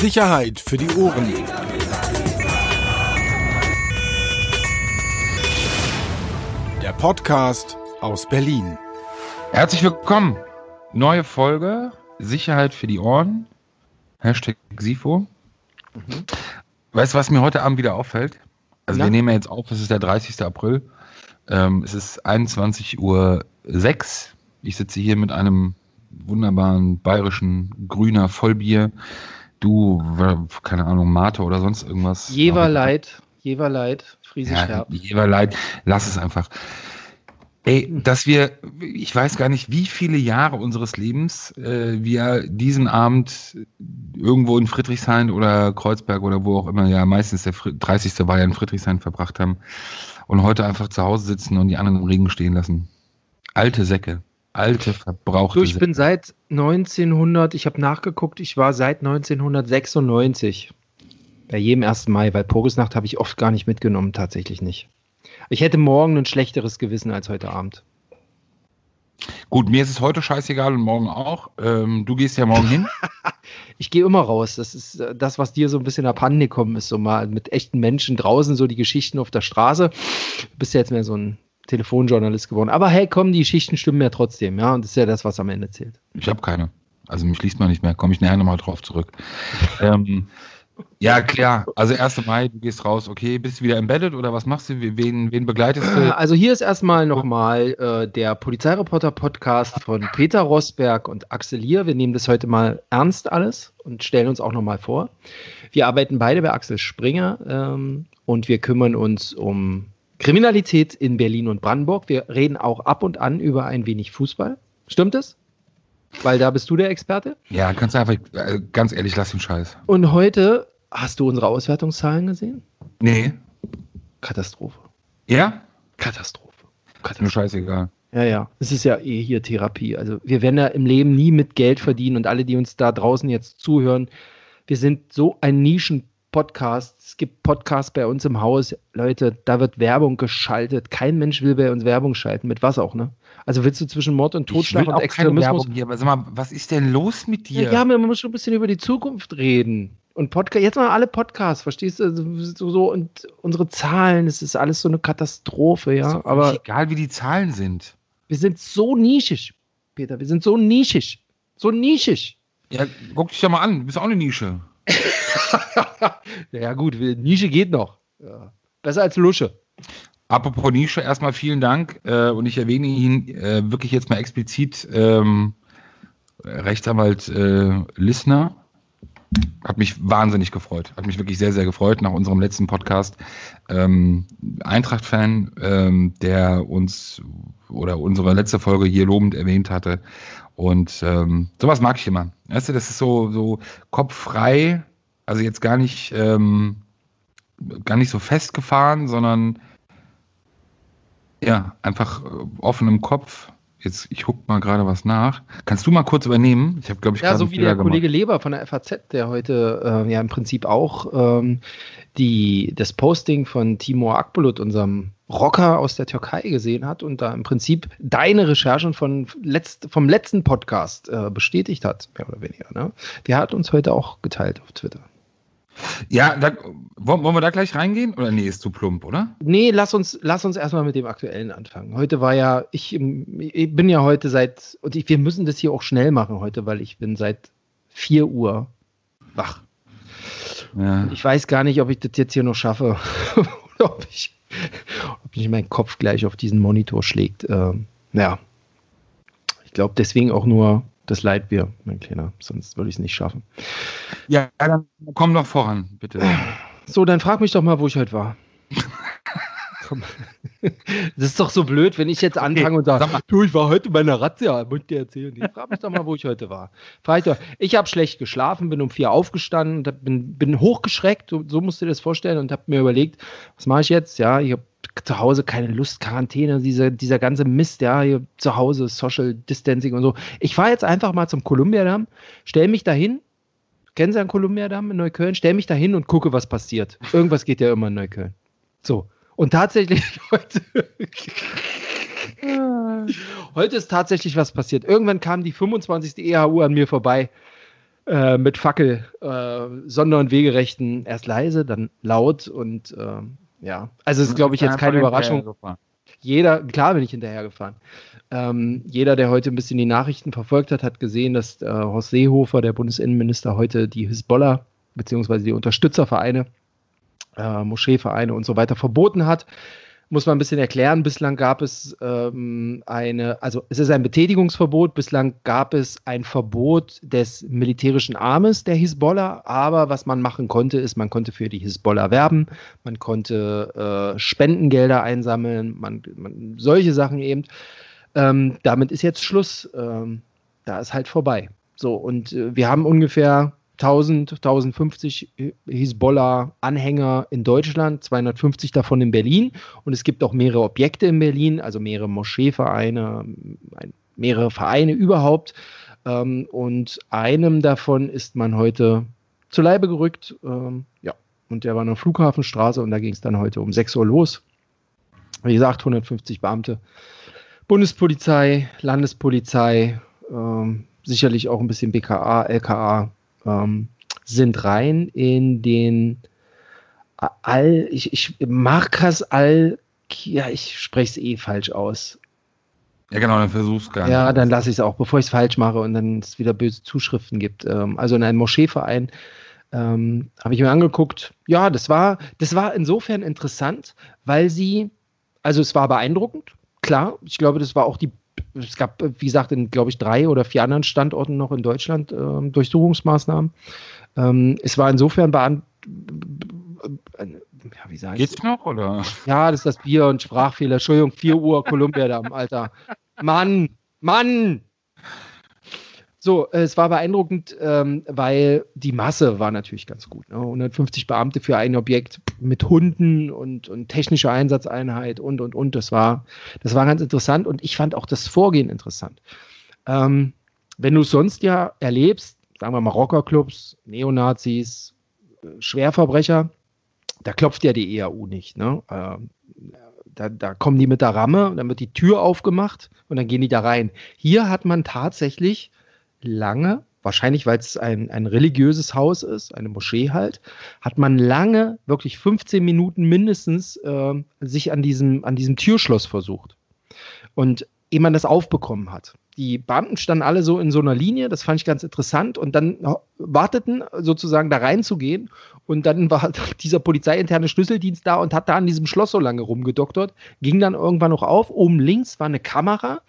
Sicherheit für die Ohren. Der Podcast aus Berlin. Herzlich willkommen. Neue Folge Sicherheit für die Ohren. Hashtag SIFO. Mhm. Weißt du, was mir heute Abend wieder auffällt? Also Na? wir nehmen ja jetzt auf, es ist der 30. April. Ähm, es ist 21.06 Uhr. Ich sitze hier mit einem wunderbaren bayerischen grüner Vollbier. Du, keine Ahnung, Mate oder sonst irgendwas. Jeverleit, Jeverleit, friesisch ja. Jeverleit, lass es einfach. Ey, dass wir, ich weiß gar nicht, wie viele Jahre unseres Lebens äh, wir diesen Abend irgendwo in Friedrichshain oder Kreuzberg oder wo auch immer, ja, meistens der 30. war ja in Friedrichshain verbracht haben und heute einfach zu Hause sitzen und die anderen im Regen stehen lassen. Alte Säcke. Alte, verbrauchte Du, ich bin seit 1900, ich habe nachgeguckt, ich war seit 1996 bei jedem 1. Mai, weil Pogesnacht habe ich oft gar nicht mitgenommen, tatsächlich nicht. Ich hätte morgen ein schlechteres Gewissen als heute Abend. Gut, mir ist es heute scheißegal und morgen auch. Ähm, du gehst ja morgen hin. ich gehe immer raus. Das ist äh, das, was dir so ein bisschen abhanden gekommen ist, so mal mit echten Menschen draußen, so die Geschichten auf der Straße. Du bist ja jetzt mehr so ein Telefonjournalist geworden. Aber hey, komm, die Geschichten stimmen ja trotzdem, ja. Und das ist ja das, was am Ende zählt. Ich habe keine. Also mich liest man nicht mehr. Komme ich nachher nochmal drauf zurück. ähm, ja, klar. Also 1. Mai, du gehst raus, okay. Bist du wieder embedded oder was machst du? Wen, wen begleitest du? Also hier ist erstmal nochmal äh, der Polizeireporter-Podcast von Peter Rosberg und Axel Lier. Wir nehmen das heute mal ernst alles und stellen uns auch nochmal vor. Wir arbeiten beide bei Axel Springer ähm, und wir kümmern uns um Kriminalität in Berlin und Brandenburg. Wir reden auch ab und an über ein wenig Fußball. Stimmt es? Weil da bist du der Experte. Ja, kannst du einfach, äh, ganz ehrlich, lass den Scheiß. Und heute, hast du unsere Auswertungszahlen gesehen? Nee. Katastrophe. Ja? Katastrophe. Katastrophe. Nur scheißegal. Ja, ja. Es ist ja eh hier Therapie. Also wir werden ja im Leben nie mit Geld verdienen und alle, die uns da draußen jetzt zuhören, wir sind so ein Nischen Podcast. Es gibt Podcasts bei uns im Haus. Leute, da wird Werbung geschaltet. Kein Mensch will bei uns Werbung schalten. Mit was auch, ne? Also willst du zwischen Mord und Totschlag und Extremismus. Hier, aber sag mal, was ist denn los mit dir? Ja, ja, man muss schon ein bisschen über die Zukunft reden. Und Podcast, jetzt mal alle Podcasts, verstehst du? So, so, und unsere Zahlen, es ist alles so eine Katastrophe, ja. aber egal wie die Zahlen sind. Wir sind so nischig, Peter. Wir sind so nischig. So nischig. Ja, guck dich doch mal an, du bist auch eine Nische. ja, gut, Nische geht noch. Besser als Lusche. Apropos Nische, erstmal vielen Dank äh, und ich erwähne ihn äh, wirklich jetzt mal explizit. Ähm, Rechtsanwalt äh, Lissner hat mich wahnsinnig gefreut. Hat mich wirklich sehr, sehr gefreut nach unserem letzten Podcast. Ähm, Eintracht-Fan, ähm, der uns oder unsere letzte Folge hier lobend erwähnt hatte. Und ähm, sowas mag ich immer. Weißt du, das ist so, so kopffrei, also jetzt gar nicht, ähm, gar nicht so festgefahren, sondern ja, einfach äh, offen im Kopf. Jetzt, ich guck mal gerade was nach. Kannst du mal kurz übernehmen? Ich habe, glaube ich, Ja, so wie der gemacht. Kollege Leber von der FAZ, der heute äh, ja im Prinzip auch ähm, die, das Posting von Timur Akbulut, unserem Rocker aus der Türkei, gesehen hat und da im Prinzip deine Recherchen von letzt, vom letzten Podcast äh, bestätigt hat, mehr oder weniger. Ne? Der hat uns heute auch geteilt auf Twitter. Ja, da, wollen wir da gleich reingehen? Oder nee, ist zu plump, oder? Nee, lass uns, lass uns erstmal mit dem Aktuellen anfangen. Heute war ja, ich, ich bin ja heute seit, und ich, wir müssen das hier auch schnell machen heute, weil ich bin seit 4 Uhr wach. Ja. Ich weiß gar nicht, ob ich das jetzt hier noch schaffe. oder ob ich, ob nicht mein Kopf gleich auf diesen Monitor schlägt. Ähm, ja. Ich glaube deswegen auch nur das Leitbier, mein Kleiner. Sonst würde ich es nicht schaffen. Ja, dann komm doch voran, bitte. So, dann frag mich doch mal, wo ich heute war. Das ist doch so blöd, wenn ich jetzt anfange okay, und sage, du, ich war heute bei einer Razzia, muss ich dir erzählen. Ich frag mich doch mal, wo ich heute war. Frag ich doch, ich habe schlecht geschlafen, bin um vier aufgestanden, bin, bin hochgeschreckt, so, so musst du dir das vorstellen, und habe mir überlegt, was mache ich jetzt? Ja, ich habe zu Hause keine Lust, Quarantäne, dieser, dieser ganze Mist, ja, hier zu Hause, Social Distancing und so. Ich fahre jetzt einfach mal zum Columbia-Damm, stell mich dahin, kennen Sie einen Columbia-Damm in Neukölln? Stell mich dahin und gucke, was passiert. Irgendwas geht ja immer in Neukölln. So. Und tatsächlich heute. heute ist tatsächlich was passiert. Irgendwann kam die 25. EHU an mir vorbei. äh, mit Fackel, äh, Sonder- und Wegerechten erst leise, dann laut und äh, ja, also es ist, glaube ich, jetzt keine Überraschung. Jeder, klar bin ich hinterhergefahren. Ähm, jeder, der heute ein bisschen die Nachrichten verfolgt hat, hat gesehen, dass äh, Horst Seehofer, der Bundesinnenminister, heute die Hisbollah bzw. die Unterstützervereine, äh, Moscheevereine und so weiter verboten hat muss man ein bisschen erklären. Bislang gab es ähm, eine, also es ist ein Betätigungsverbot. Bislang gab es ein Verbot des militärischen Armes der Hisbollah. Aber was man machen konnte, ist, man konnte für die Hisbollah werben, man konnte äh, Spendengelder einsammeln, man, man, solche Sachen eben. Ähm, damit ist jetzt Schluss. Ähm, da ist halt vorbei. So, und äh, wir haben ungefähr 1000, 1050 Hisbollah-Anhänger in Deutschland, 250 davon in Berlin. Und es gibt auch mehrere Objekte in Berlin, also mehrere Moscheevereine, mehrere Vereine überhaupt. Ähm, und einem davon ist man heute zu Leibe gerückt. Ähm, ja, und der war in der Flughafenstraße und da ging es dann heute um 6 Uhr los. Wie gesagt, 150 Beamte. Bundespolizei, Landespolizei, ähm, sicherlich auch ein bisschen BKA, LKA, ähm, sind rein in den All, ich, ich Markas Al, ja, ich spreche es eh falsch aus. Ja, genau, dann versuch's gar nicht. Ja, dann lasse ich es auch, bevor ich es falsch mache und dann es wieder böse Zuschriften gibt. Ähm, also in einem Moscheeverein ähm, habe ich mir angeguckt. Ja, das war, das war insofern interessant, weil sie, also es war beeindruckend, klar. Ich glaube, das war auch die es gab, wie gesagt, in, glaube ich, drei oder vier anderen Standorten noch in Deutschland äh, Durchsuchungsmaßnahmen. Ähm, es war insofern beant ja, wie sag Geht's noch, oder? Ja, das ist das Bier und Sprachfehler. Entschuldigung, 4 Uhr Columbia da, Alter. Mann, Mann! So, es war beeindruckend, ähm, weil die Masse war natürlich ganz gut. Ne? 150 Beamte für ein Objekt mit Hunden und, und technischer Einsatzeinheit und, und, und. Das war, das war ganz interessant und ich fand auch das Vorgehen interessant. Ähm, wenn du es sonst ja erlebst, sagen wir mal Rockerclubs, Neonazis, Schwerverbrecher, da klopft ja die EAU nicht. Ne? Ähm, da, da, kommen die mit der Ramme, dann wird die Tür aufgemacht und dann gehen die da rein. Hier hat man tatsächlich lange, wahrscheinlich weil es ein, ein religiöses Haus ist, eine Moschee halt, hat man lange, wirklich 15 Minuten mindestens, äh, sich an diesem, an diesem Türschloss versucht. Und ehe man das aufbekommen hat. Die Beamten standen alle so in so einer Linie, das fand ich ganz interessant, und dann warteten sozusagen da reinzugehen. Und dann war dieser polizeiinterne Schlüsseldienst da und hat da an diesem Schloss so lange rumgedoktert, ging dann irgendwann noch auf. Oben links war eine Kamera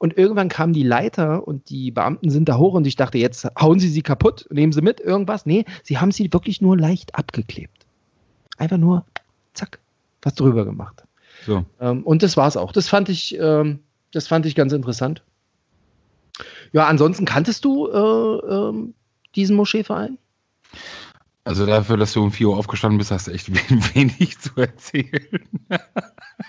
und irgendwann kam die Leiter und die Beamten sind da hoch und ich dachte, jetzt hauen sie sie kaputt, nehmen sie mit irgendwas. Nee, sie haben sie wirklich nur leicht abgeklebt. Einfach nur, zack, was drüber gemacht. So. Ähm, und das war es auch. Das fand ich, ähm, das fand ich ganz interessant. Ja, ansonsten kanntest du äh, äh, diesen Moscheeverein? Also dafür, dass du um 4 Uhr aufgestanden bist, hast du echt wenig zu erzählen.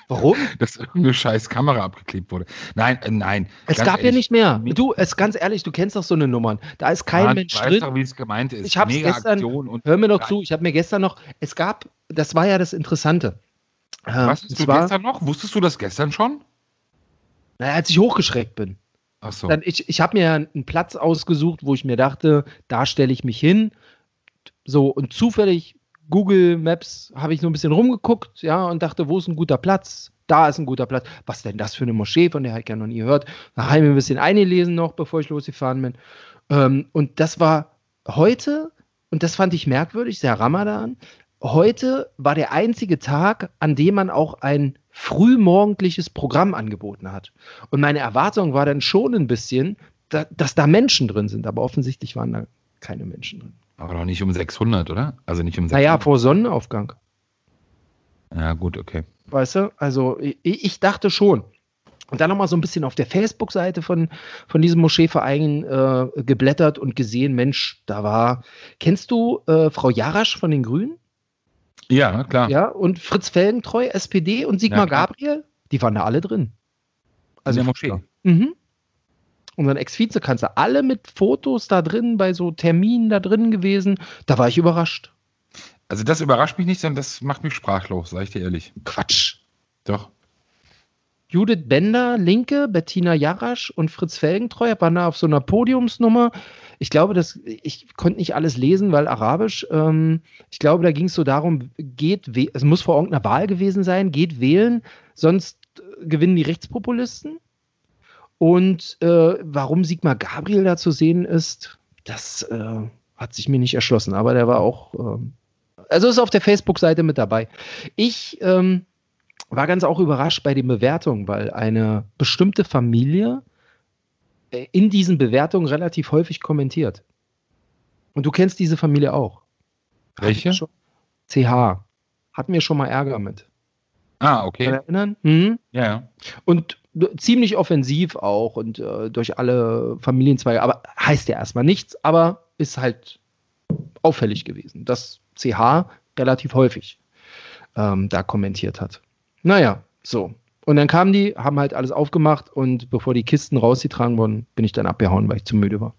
Warum? Dass irgendeine scheiß Kamera abgeklebt wurde. Nein, äh, nein. Es gab ehrlich, ja nicht mehr. Du, es ganz ehrlich, du kennst doch so eine Nummern. Da ist kein Mann, Mensch drin. Doch, wie es gemeint ist. Ich habe gestern. hör mir noch zu. Ich habe mir gestern noch. Es gab. Das war ja das Interessante. Was hast du zwar, gestern noch? Wusstest du das gestern schon? Naja, als ich hochgeschreckt bin. Ach so. Dann, ich ich habe mir einen Platz ausgesucht, wo ich mir dachte, da stelle ich mich hin so, und zufällig Google Maps habe ich so ein bisschen rumgeguckt, ja, und dachte, wo ist ein guter Platz? Da ist ein guter Platz. Was denn das für eine Moschee, von der ich ja noch nie gehört. Da habe ich mir ein bisschen eingelesen noch, bevor ich losgefahren bin. Ähm, und das war heute, und das fand ich merkwürdig, der Ramadan. Heute war der einzige Tag, an dem man auch ein frühmorgendliches Programm angeboten hat. Und meine Erwartung war dann schon ein bisschen, da, dass da Menschen drin sind, aber offensichtlich waren da keine Menschen drin. Aber doch nicht um 600, oder? Also nicht um 600. Naja, vor Sonnenaufgang. Ja, gut, okay. Weißt du, also ich, ich dachte schon. Und dann nochmal so ein bisschen auf der Facebook-Seite von, von diesem Moscheeverein äh, geblättert und gesehen, Mensch, da war. Kennst du äh, Frau Jarasch von den Grünen? Ja, klar. Ja, und Fritz Felgentreu, SPD und Sigmar ja, Gabriel, die waren da alle drin. Also in der Moschee. Mhm unseren Ex-Vizekanzler, alle mit Fotos da drin, bei so Terminen da drin gewesen. Da war ich überrascht. Also das überrascht mich nicht, sondern das macht mich sprachlos, sag ich dir ehrlich. Quatsch. Doch. Judith Bender, Linke, Bettina Jarasch und Fritz Felgentreu waren da auf so einer Podiumsnummer. Ich glaube, das, ich konnte nicht alles lesen, weil Arabisch. Ähm, ich glaube, da ging es so darum, geht, es muss vor irgendeiner Wahl gewesen sein, geht wählen, sonst äh, gewinnen die Rechtspopulisten. Und äh, warum Sigmar Gabriel da zu sehen ist, das äh, hat sich mir nicht erschlossen. Aber der war auch, ähm, also ist auf der Facebook-Seite mit dabei. Ich ähm, war ganz auch überrascht bei den Bewertungen, weil eine bestimmte Familie äh, in diesen Bewertungen relativ häufig kommentiert. Und du kennst diese Familie auch. Welche? CH. Hatten wir schon mal Ärger mit. Ah, okay. Kann erinnern? Mhm. Ja, ja. Und ziemlich offensiv auch und äh, durch alle Familienzweige. Aber heißt ja erstmal nichts, aber ist halt auffällig gewesen, dass CH relativ häufig ähm, da kommentiert hat. Naja, so. Und dann kamen die, haben halt alles aufgemacht und bevor die Kisten rausgetragen wurden, bin ich dann abgehauen, weil ich zu müde war.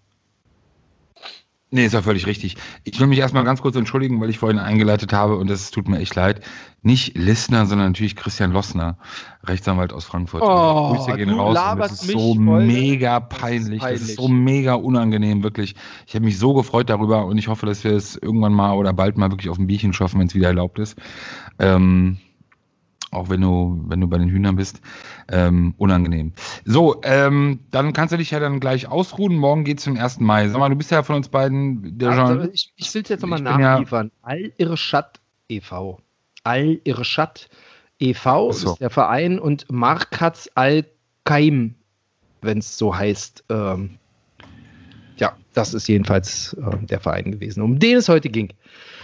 Nee, ist ja völlig richtig. Ich will mich erstmal ganz kurz entschuldigen, weil ich vorhin eingeleitet habe und das tut mir echt leid. Nicht Lissner, sondern natürlich Christian Lossner, Rechtsanwalt aus Frankfurt. Oh, Grüße gehen raus. Das ist so mega peinlich. Das ist, peinlich. das ist so mega unangenehm, wirklich. Ich habe mich so gefreut darüber und ich hoffe, dass wir es irgendwann mal oder bald mal wirklich auf ein Bierchen schaffen, wenn es wieder erlaubt ist. Ähm, auch wenn du, wenn du bei den Hühnern bist. Ähm, unangenehm. So, ähm, dann kannst du dich ja dann gleich ausruhen. Morgen geht es zum 1. Mai. Sag mal, du bist ja von uns beiden der also, Jean Ich, ich will es jetzt nochmal nachliefern. Ja All ihre Schatt e.V. All ihre Schatt e.V. So. ist der Verein und Markatz Al-Kaim, wenn es so heißt. Ähm, ja, das ist jedenfalls äh, der Verein gewesen, um den es heute ging.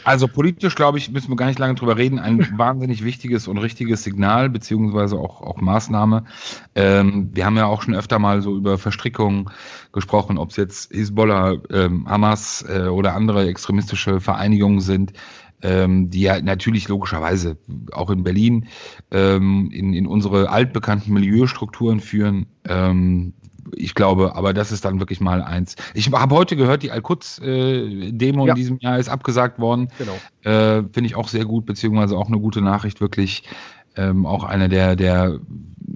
Also politisch, glaube ich, müssen wir gar nicht lange drüber reden. Ein wahnsinnig wichtiges und richtiges Signal, beziehungsweise auch, auch Maßnahme. Ähm, wir haben ja auch schon öfter mal so über Verstrickungen gesprochen, ob es jetzt Hisbollah, ähm, Hamas äh, oder andere extremistische Vereinigungen sind. Ähm, die ja natürlich logischerweise auch in Berlin ähm, in, in unsere altbekannten Milieustrukturen führen. Ähm, ich glaube, aber das ist dann wirklich mal eins. Ich habe heute gehört, die Al-Quds-Demo äh, ja. in diesem Jahr ist abgesagt worden. Genau. Äh, Finde ich auch sehr gut, beziehungsweise auch eine gute Nachricht, wirklich ähm, auch eine der, der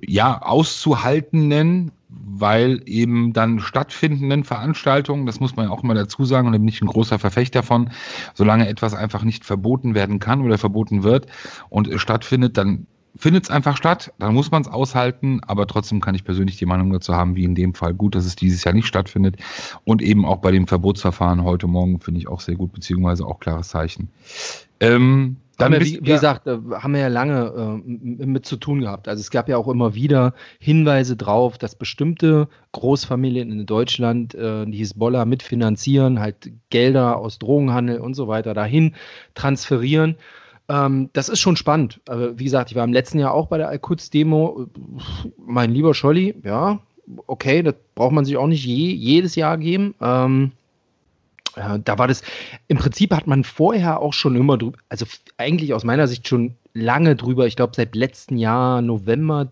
ja, auszuhaltenden, weil eben dann stattfindenden Veranstaltungen, das muss man ja auch immer dazu sagen, und da bin ich ein großer Verfechter davon, solange etwas einfach nicht verboten werden kann oder verboten wird und stattfindet, dann findet es einfach statt, dann muss man es aushalten, aber trotzdem kann ich persönlich die Meinung dazu haben, wie in dem Fall gut, dass es dieses Jahr nicht stattfindet und eben auch bei dem Verbotsverfahren heute Morgen finde ich auch sehr gut, beziehungsweise auch klares Zeichen. Ähm, dann wir, wie, wie ja, gesagt, äh, haben wir ja lange äh, mit zu tun gehabt. Also es gab ja auch immer wieder Hinweise drauf, dass bestimmte Großfamilien in Deutschland äh, die Hisbollah mitfinanzieren, halt Gelder aus Drogenhandel und so weiter dahin transferieren. Ähm, das ist schon spannend. Aber wie gesagt, ich war im letzten Jahr auch bei der Al-Quds-Demo. Mein lieber Scholli, ja, okay, das braucht man sich auch nicht je, jedes Jahr geben. Ähm, ja, da war das, im Prinzip hat man vorher auch schon immer drüber, also eigentlich aus meiner Sicht schon lange drüber, ich glaube seit letztem Jahr, November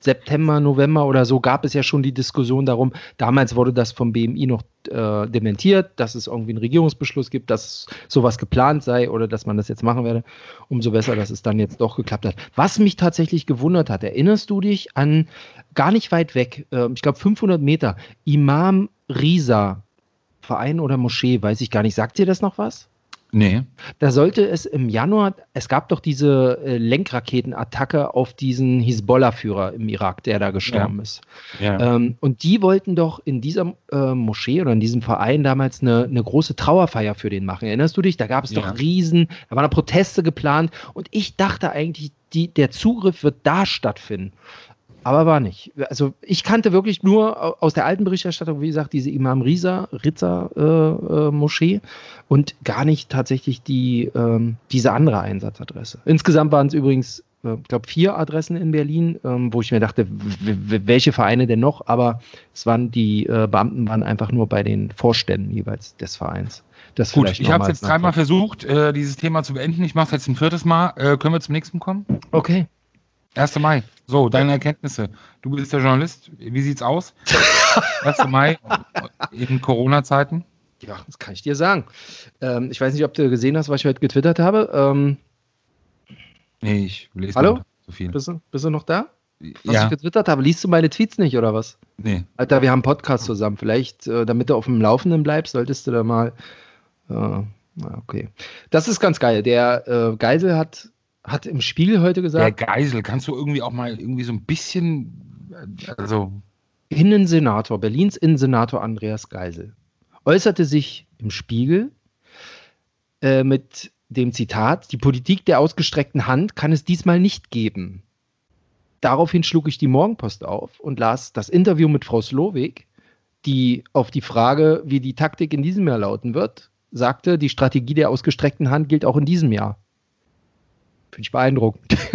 September, November oder so gab es ja schon die Diskussion darum. Damals wurde das vom BMI noch äh, dementiert, dass es irgendwie einen Regierungsbeschluss gibt, dass sowas geplant sei oder dass man das jetzt machen werde. Umso besser, dass es dann jetzt doch geklappt hat. Was mich tatsächlich gewundert hat, erinnerst du dich an gar nicht weit weg, äh, ich glaube 500 Meter, Imam Risa, Verein oder Moschee, weiß ich gar nicht. Sagt dir das noch was? Nee. Da sollte es im Januar, es gab doch diese äh, Lenkraketenattacke auf diesen Hisbollah-Führer im Irak, der da gestorben ja. ist. Ja. Ähm, und die wollten doch in dieser äh, Moschee oder in diesem Verein damals eine, eine, große Trauerfeier für den machen. Erinnerst du dich? Da gab es ja. doch Riesen, da waren da Proteste geplant und ich dachte eigentlich, die, der Zugriff wird da stattfinden. Aber war nicht. Also ich kannte wirklich nur aus der alten Berichterstattung, wie gesagt, diese Imam Risa, Ritzer äh, äh, Moschee und gar nicht tatsächlich die, ähm, diese andere Einsatzadresse. Insgesamt waren es übrigens, äh, ich glaube, vier Adressen in Berlin, ähm, wo ich mir dachte, welche Vereine denn noch? Aber es waren die äh, Beamten waren einfach nur bei den Vorständen jeweils des Vereins. Das Gut, ich habe es jetzt dreimal versucht, äh, dieses Thema zu beenden. Ich mache es jetzt ein viertes Mal. Äh, können wir zum nächsten kommen? Okay. 1. Mai. So, deine Erkenntnisse. Du bist der Journalist. Wie sieht's aus? 1. Mai in Corona-Zeiten? Ja, das kann ich dir sagen. Ähm, ich weiß nicht, ob du gesehen hast, was ich heute getwittert habe. Ähm, nee, ich lese Hallo? so viel. Bist du, bist du noch da? was ja. ich getwittert habe. Liest du meine Tweets nicht oder was? Nee. Alter, wir haben einen Podcast zusammen. Vielleicht, äh, damit du auf dem Laufenden bleibst, solltest du da mal. Äh, okay. Das ist ganz geil. Der äh, Geisel hat, hat im Spiel heute gesagt. Der Geisel, kannst du irgendwie auch mal irgendwie so ein bisschen. Also. Innensenator, Berlins Innensenator Andreas Geisel, äußerte sich im Spiegel äh, mit dem Zitat: Die Politik der ausgestreckten Hand kann es diesmal nicht geben. Daraufhin schlug ich die Morgenpost auf und las das Interview mit Frau Slowik, die auf die Frage, wie die Taktik in diesem Jahr lauten wird, sagte, die Strategie der ausgestreckten Hand gilt auch in diesem Jahr. Finde ich beeindruckend.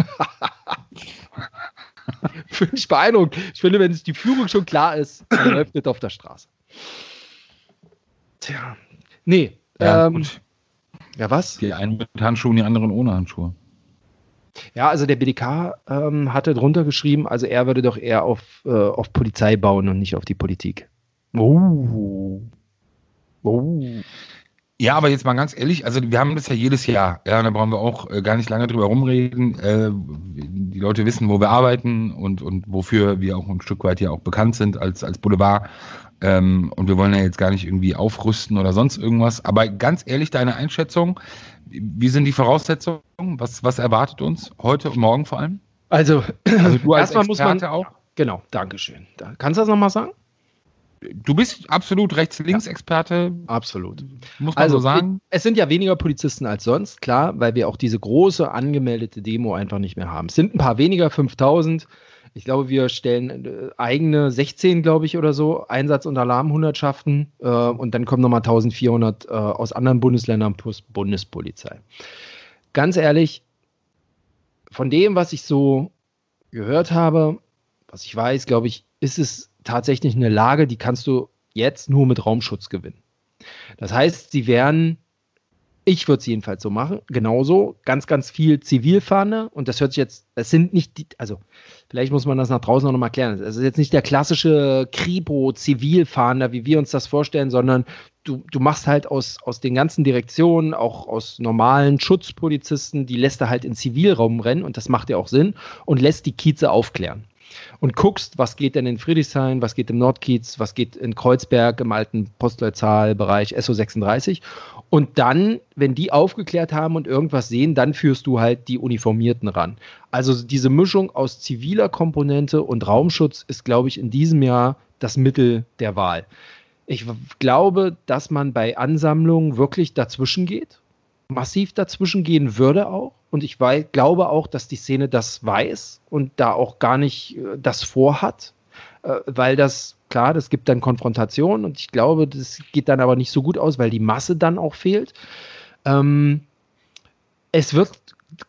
Finde ich beeindruckend. Ich finde, wenn es die Führung schon klar ist, dann läuft es auf der Straße. Tja. Nee. Ja, ähm, ja, was? Die einen mit Handschuhen, die anderen ohne Handschuhe. Ja, also der BDK ähm, hatte drunter geschrieben, also er würde doch eher auf, äh, auf Polizei bauen und nicht auf die Politik. Oh. Oh. Ja, aber jetzt mal ganz ehrlich, also wir haben das ja jedes Jahr, ja, da brauchen wir auch äh, gar nicht lange drüber rumreden. Äh, die Leute wissen, wo wir arbeiten und, und wofür wir auch ein Stück weit ja auch bekannt sind als, als Boulevard. Ähm, und wir wollen ja jetzt gar nicht irgendwie aufrüsten oder sonst irgendwas. Aber ganz ehrlich, deine Einschätzung, wie sind die Voraussetzungen? Was, was erwartet uns heute und morgen vor allem? Also, also du als erstmal muss man auch. Genau, Dankeschön. Da, kannst du das nochmal sagen? Du bist absolut Rechts-Links-Experte. Ja, absolut. Muss man also, so sagen. Es sind ja weniger Polizisten als sonst, klar, weil wir auch diese große angemeldete Demo einfach nicht mehr haben. Es sind ein paar weniger, 5000. Ich glaube, wir stellen äh, eigene 16, glaube ich, oder so, Einsatz- und Alarmhundertschaften äh, und dann kommen nochmal 1400 äh, aus anderen Bundesländern plus Bundespolizei. Ganz ehrlich, von dem, was ich so gehört habe, was ich weiß, glaube ich, ist es tatsächlich eine Lage, die kannst du jetzt nur mit Raumschutz gewinnen. Das heißt, sie werden ich würde es jedenfalls so machen. Genauso. Ganz, ganz viel Zivilfahne. Und das hört sich jetzt, es sind nicht die, also vielleicht muss man das nach draußen noch mal erklären. Es ist jetzt nicht der klassische Kripo-Zivilfahnder, wie wir uns das vorstellen, sondern du, du machst halt aus, aus den ganzen Direktionen, auch aus normalen Schutzpolizisten, die lässt er halt in Zivilraum rennen und das macht ja auch Sinn und lässt die Kieze aufklären und guckst, was geht denn in Friedrichshain, was geht im Nordkiez, was geht in Kreuzberg im alten Postleitzahlbereich SO36. Und dann, wenn die aufgeklärt haben und irgendwas sehen, dann führst du halt die Uniformierten ran. Also diese Mischung aus ziviler Komponente und Raumschutz ist, glaube ich, in diesem Jahr das Mittel der Wahl. Ich glaube, dass man bei Ansammlungen wirklich dazwischen geht massiv dazwischen gehen würde auch. Und ich weiß, glaube auch, dass die Szene das weiß und da auch gar nicht äh, das vorhat, äh, weil das, klar, das gibt dann Konfrontation und ich glaube, das geht dann aber nicht so gut aus, weil die Masse dann auch fehlt. Ähm, es wird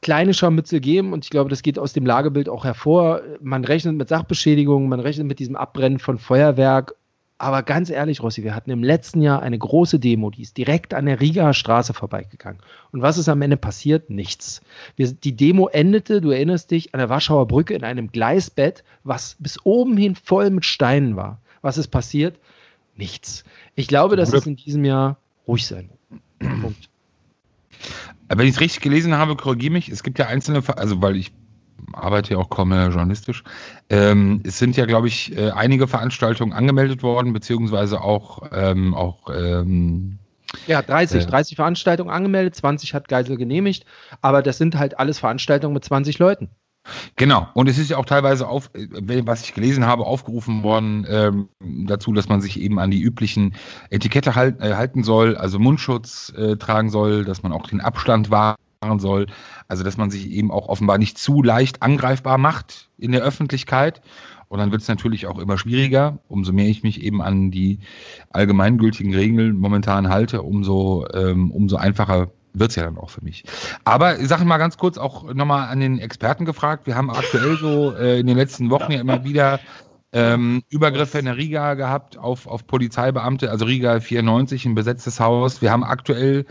kleine Scharmützel geben und ich glaube, das geht aus dem Lagebild auch hervor. Man rechnet mit Sachbeschädigungen, man rechnet mit diesem Abbrennen von Feuerwerk aber ganz ehrlich, Rossi, wir hatten im letzten Jahr eine große Demo, die ist direkt an der Rigaer Straße vorbeigegangen. Und was ist am Ende passiert? Nichts. Wir, die Demo endete, du erinnerst dich, an der Warschauer Brücke in einem Gleisbett, was bis oben hin voll mit Steinen war. Was ist passiert? Nichts. Ich glaube, dass es in diesem Jahr ruhig sein wird. Punkt. Wenn ich es richtig gelesen habe, korrigiere mich. Es gibt ja einzelne, also weil ich arbeite ja auch kaum mehr journalistisch. Ähm, es sind ja, glaube ich, äh, einige Veranstaltungen angemeldet worden, beziehungsweise auch, ähm, auch ähm, ja, 30, äh, 30 Veranstaltungen angemeldet, 20 hat Geisel genehmigt, aber das sind halt alles Veranstaltungen mit 20 Leuten. Genau, und es ist ja auch teilweise auf, äh, was ich gelesen habe, aufgerufen worden ähm, dazu, dass man sich eben an die üblichen Etikette halt, äh, halten soll, also Mundschutz äh, tragen soll, dass man auch den Abstand wahren soll. Also, dass man sich eben auch offenbar nicht zu leicht angreifbar macht in der Öffentlichkeit. Und dann wird es natürlich auch immer schwieriger. Umso mehr ich mich eben an die allgemeingültigen Regeln momentan halte, umso, ähm, umso einfacher wird es ja dann auch für mich. Aber ich sage mal ganz kurz auch nochmal an den Experten gefragt. Wir haben aktuell so äh, in den letzten Wochen ja immer wieder ähm, Übergriffe in der Riga gehabt auf, auf Polizeibeamte, also Riga 94, ein besetztes Haus. Wir haben aktuell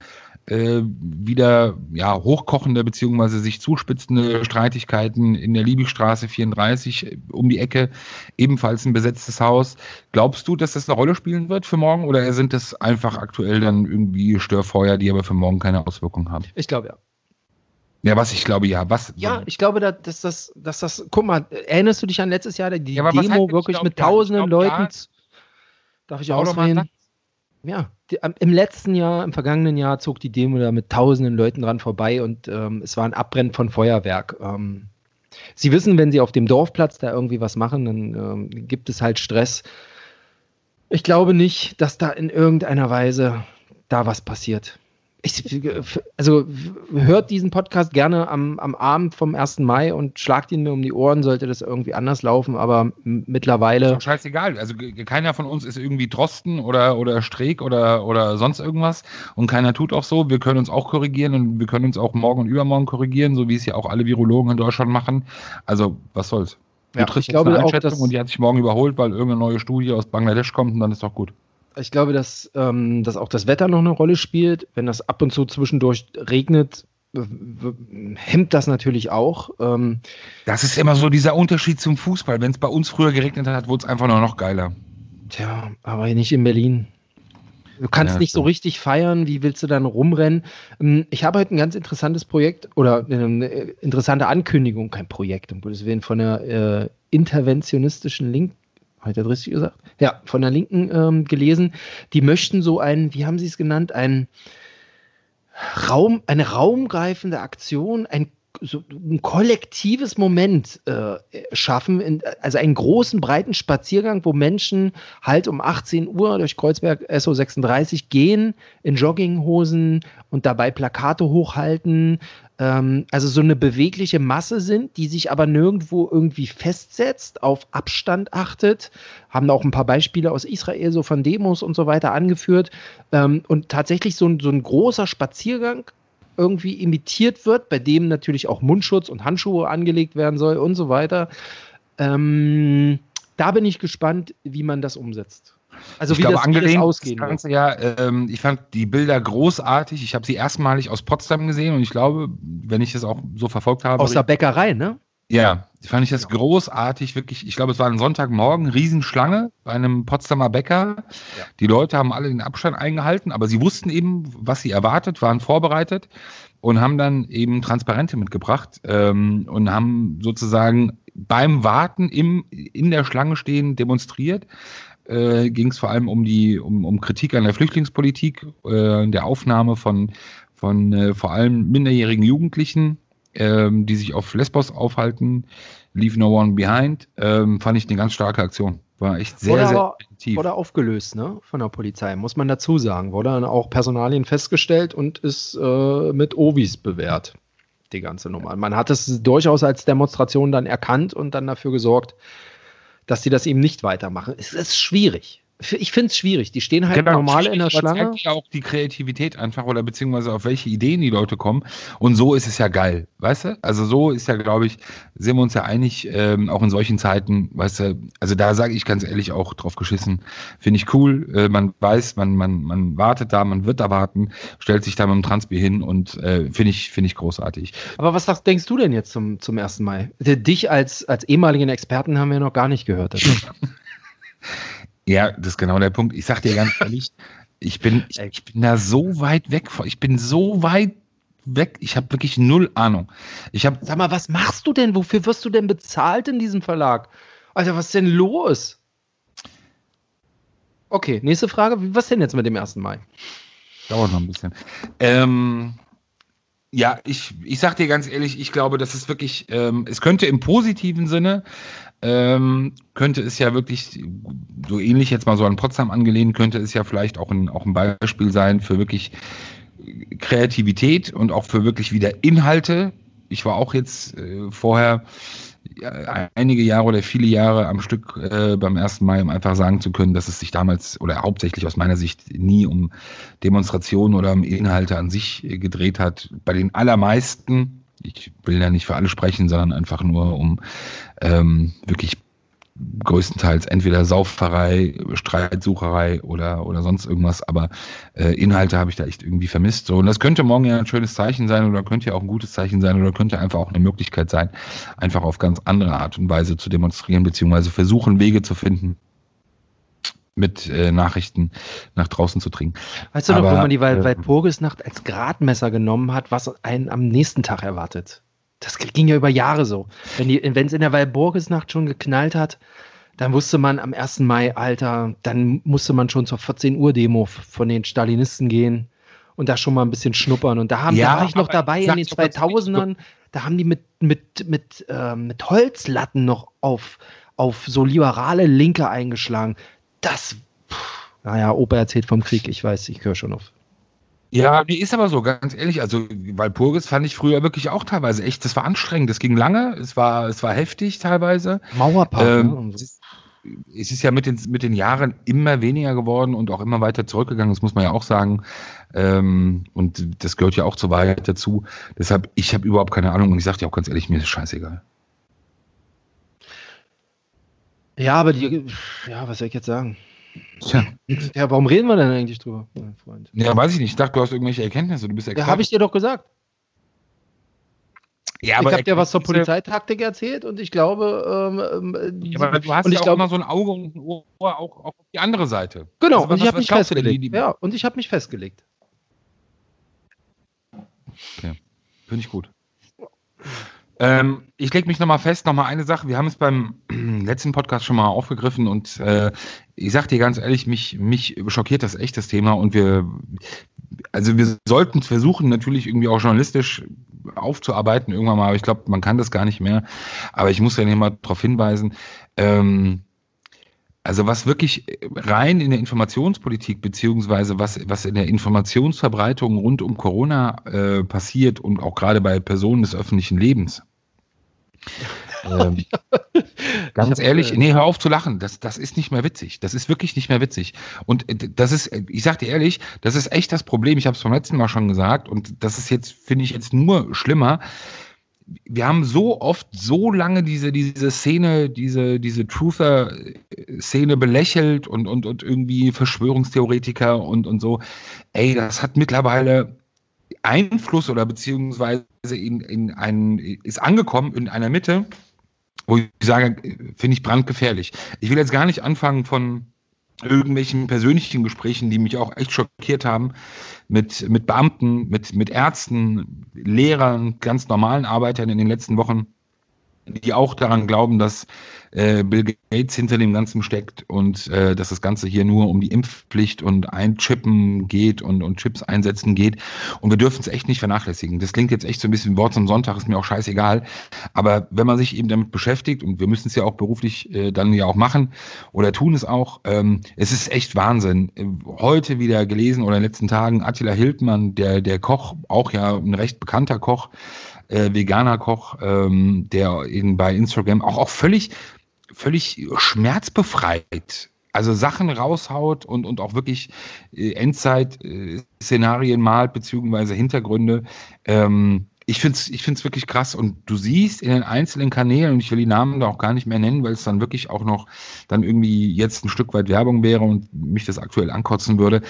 äh, wieder ja, hochkochende beziehungsweise sich zuspitzende Streitigkeiten in der Liebigstraße 34 äh, um die Ecke, ebenfalls ein besetztes Haus. Glaubst du, dass das eine Rolle spielen wird für morgen oder sind das einfach aktuell dann irgendwie Störfeuer, die aber für morgen keine Auswirkungen haben? Ich glaube ja. Ja, was ich glaube, ja, was. Ja, ich glaube, dass das, dass das, guck mal, erinnerst du dich an letztes Jahr, die ja, Demo wirklich mit tausenden glaub, Leuten. Ja. Darf ich ausreden? Ja, die, im letzten Jahr, im vergangenen Jahr zog die Demo da mit tausenden Leuten dran vorbei und ähm, es war ein Abbrennen von Feuerwerk. Ähm, sie wissen, wenn sie auf dem Dorfplatz da irgendwie was machen, dann ähm, gibt es halt Stress. Ich glaube nicht, dass da in irgendeiner Weise da was passiert ich, also hört diesen Podcast gerne am, am Abend vom 1. Mai und schlagt ihn mir um die Ohren, sollte das irgendwie anders laufen, aber mittlerweile. Scheißegal. Also keiner von uns ist irgendwie Drosten oder, oder Streeck oder, oder sonst irgendwas und keiner tut auch so. Wir können uns auch korrigieren und wir können uns auch morgen und übermorgen korrigieren, so wie es ja auch alle Virologen in Deutschland machen. Also, was soll's? Ja, ich glaube auch, dass und die hat sich morgen überholt, weil irgendeine neue Studie aus Bangladesch kommt und dann ist doch gut ich glaube, dass, ähm, dass auch das Wetter noch eine Rolle spielt. Wenn das ab und zu zwischendurch regnet, hemmt das natürlich auch. Ähm, das ist immer so dieser Unterschied zum Fußball. Wenn es bei uns früher geregnet hat, wurde es einfach nur noch geiler. Tja, aber nicht in Berlin. Du kannst ja, nicht so richtig feiern, wie willst du dann rumrennen? Ähm, ich habe heute ein ganz interessantes Projekt oder eine interessante Ankündigung, kein Projekt, um Gottes Willen, von einer äh, interventionistischen Link hat er richtig gesagt? Ja, von der Linken ähm, gelesen. Die möchten so ein, wie haben sie es genannt, ein Raum, eine raumgreifende Aktion, ein so ein kollektives Moment äh, schaffen, in, also einen großen, breiten Spaziergang, wo Menschen halt um 18 Uhr durch Kreuzberg SO36 gehen, in Jogginghosen und dabei Plakate hochhalten, ähm, also so eine bewegliche Masse sind, die sich aber nirgendwo irgendwie festsetzt, auf Abstand achtet, haben auch ein paar Beispiele aus Israel, so von Demos und so weiter angeführt ähm, und tatsächlich so, so ein großer Spaziergang irgendwie imitiert wird, bei dem natürlich auch Mundschutz und Handschuhe angelegt werden soll und so weiter. Ähm, da bin ich gespannt, wie man das umsetzt. Also ich wie, glaube, das, angelehnt, wie das ausgehen das Ganze, ja, ähm, ich fand die Bilder großartig. Ich habe sie erstmalig aus Potsdam gesehen und ich glaube, wenn ich es auch so verfolgt habe. Aus der Bäckerei, ne? Ja, fand ich das großartig, wirklich. Ich glaube, es war ein Sonntagmorgen, Riesenschlange bei einem Potsdamer Bäcker. Ja. Die Leute haben alle den Abstand eingehalten, aber sie wussten eben, was sie erwartet, waren vorbereitet und haben dann eben Transparente mitgebracht ähm, und haben sozusagen beim Warten im, in der Schlange stehen demonstriert. Äh, ging es vor allem um die um, um Kritik an der Flüchtlingspolitik, äh, der Aufnahme von von äh, vor allem minderjährigen Jugendlichen ähm, die sich auf Lesbos aufhalten, Leave No One Behind, ähm, fand ich eine ganz starke Aktion. War echt sehr, oder, sehr effektiv. Wurde aufgelöst, ne, von der Polizei, muss man dazu sagen. Wurde dann auch Personalien festgestellt und ist äh, mit Ovis bewährt, die ganze Nummer. Man hat es durchaus als Demonstration dann erkannt und dann dafür gesorgt, dass sie das eben nicht weitermachen. Es ist schwierig ich finde es schwierig. Die stehen halt genau, normal in der Schlange. ja auch die Kreativität einfach oder beziehungsweise auf welche Ideen die Leute kommen. Und so ist es ja geil, weißt du? Also so ist ja, glaube ich, sind wir uns ja einig, ähm, auch in solchen Zeiten, weißt du, also da sage ich ganz ehrlich auch drauf geschissen. Finde ich cool. Äh, man weiß, man, man, man wartet da, man wird da warten, stellt sich da mit dem Transbier hin und äh, finde ich, finde ich großartig. Aber was denkst du denn jetzt zum, zum 1. Mai? Dich als, als ehemaligen Experten haben wir noch gar nicht gehört. Ja, das ist genau der Punkt. Ich sag dir ganz ehrlich, ich bin, ich, ich bin da so weit weg von, ich bin so weit weg, ich habe wirklich null Ahnung. Ich hab, Sag mal, was machst du denn? Wofür wirst du denn bezahlt in diesem Verlag? Alter, was ist denn los? Okay, nächste Frage. Was denn jetzt mit dem 1. Mai? Dauert noch ein bisschen. Ähm, ja, ich, ich sag dir ganz ehrlich, ich glaube, das ist wirklich, ähm, es könnte im positiven Sinne ähm, könnte es ja wirklich, so ähnlich jetzt mal so an Potsdam angelehnt, könnte es ja vielleicht auch ein, auch ein Beispiel sein für wirklich Kreativität und auch für wirklich wieder Inhalte. Ich war auch jetzt äh, vorher einige Jahre oder viele Jahre am Stück äh, beim 1. Mai, um einfach sagen zu können, dass es sich damals oder hauptsächlich aus meiner Sicht nie um Demonstrationen oder um Inhalte an sich gedreht hat. Bei den allermeisten ich will ja nicht für alle sprechen, sondern einfach nur um ähm, wirklich größtenteils entweder Sauferei, Streitsucherei oder, oder sonst irgendwas, aber äh, Inhalte habe ich da echt irgendwie vermisst. So, und das könnte morgen ja ein schönes Zeichen sein oder könnte ja auch ein gutes Zeichen sein oder könnte einfach auch eine Möglichkeit sein, einfach auf ganz andere Art und Weise zu demonstrieren, beziehungsweise versuchen, Wege zu finden, mit äh, Nachrichten nach draußen zu dringen. Weißt du noch, wo man die Wal äh, Walpurgisnacht als Gradmesser genommen hat, was einen am nächsten Tag erwartet? Das ging ja über Jahre so. Wenn es in der Walburgisnacht schon geknallt hat, dann wusste man am 1. Mai, Alter, dann musste man schon zur 14 Uhr Demo von den Stalinisten gehen und da schon mal ein bisschen schnuppern. Und da, haben, ja, da war ich noch dabei in den 2000ern, da haben die mit, mit, mit, äh, mit Holzlatten noch auf, auf so liberale Linke eingeschlagen. Das, pff, naja, Opa erzählt vom Krieg, ich weiß, ich höre schon auf. Ja, die ist aber so, ganz ehrlich. Also, Walpurgis fand ich früher wirklich auch teilweise echt, das war anstrengend. Das ging lange, es war, es war heftig teilweise. Mauerpark, ähm, ne? es ist ja mit den, mit den Jahren immer weniger geworden und auch immer weiter zurückgegangen, das muss man ja auch sagen. Ähm, und das gehört ja auch zur Wahrheit dazu. Deshalb, ich habe überhaupt keine Ahnung und ich sage dir auch ganz ehrlich, mir ist scheißegal. Ja, aber die, ja, was soll ich jetzt sagen? Tja. Ja, warum reden wir denn eigentlich drüber, mein Freund? Ja, weiß ich nicht. Ich dachte, du hast irgendwelche Erkenntnisse. Du bist Ja, habe ich dir doch gesagt. Ja, aber ich habe dir was zur Polizeitaktik erzählt und ich glaube, ähm, ähm ja, aber du hast ja auch glaub, immer so ein Auge und ein Ohr auch, auch auf die andere Seite. Genau, also, und ich habe mich festgelegt. Ja, und ich habe mich festgelegt. Okay, finde ich gut. Ähm, ich lege mich nochmal fest, nochmal eine Sache. Wir haben es beim letzten Podcast schon mal aufgegriffen und äh, ich sag dir ganz ehrlich, mich, mich schockiert das echt, das Thema. Und wir, also wir sollten versuchen, natürlich irgendwie auch journalistisch aufzuarbeiten irgendwann mal, aber ich glaube, man kann das gar nicht mehr. Aber ich muss ja nicht mal darauf hinweisen, ähm, also was wirklich rein in der Informationspolitik beziehungsweise was, was in der Informationsverbreitung rund um Corona äh, passiert und auch gerade bei Personen des öffentlichen Lebens. ähm, ganz ehrlich, nee, hör auf zu lachen. Das, das ist nicht mehr witzig. Das ist wirklich nicht mehr witzig. Und äh, das ist, ich sag dir ehrlich, das ist echt das Problem. Ich habe es beim letzten Mal schon gesagt und das ist jetzt, finde ich, jetzt nur schlimmer wir haben so oft so lange diese, diese Szene, diese, diese Truther-Szene belächelt und, und, und irgendwie Verschwörungstheoretiker und, und so. Ey, das hat mittlerweile Einfluss oder beziehungsweise in, in einen, ist angekommen in einer Mitte, wo ich sage, finde ich brandgefährlich. Ich will jetzt gar nicht anfangen von irgendwelchen persönlichen Gesprächen, die mich auch echt schockiert haben, mit, mit Beamten, mit, mit Ärzten, Lehrern, ganz normalen Arbeitern in den letzten Wochen, die auch daran glauben, dass äh, Bill Gates hinter dem Ganzen steckt und äh, dass das Ganze hier nur um die Impfpflicht und Einchippen geht und, und Chips einsetzen geht. Und wir dürfen es echt nicht vernachlässigen. Das klingt jetzt echt so ein bisschen Wort zum Sonntag, ist mir auch scheißegal. Aber wenn man sich eben damit beschäftigt, und wir müssen es ja auch beruflich äh, dann ja auch machen oder tun es auch, ähm, es ist echt Wahnsinn. Heute wieder gelesen oder in den letzten Tagen Attila Hildmann, der, der Koch, auch ja ein recht bekannter Koch, äh, veganer Koch, ähm, der in, bei Instagram auch, auch völlig völlig schmerzbefreit also Sachen raushaut und, und auch wirklich äh, Endzeit-Szenarien äh, malt, beziehungsweise Hintergründe. Ähm, ich finde es ich find's wirklich krass. Und du siehst in den einzelnen Kanälen, und ich will die Namen da auch gar nicht mehr nennen, weil es dann wirklich auch noch dann irgendwie jetzt ein Stück weit Werbung wäre und mich das aktuell ankotzen würde.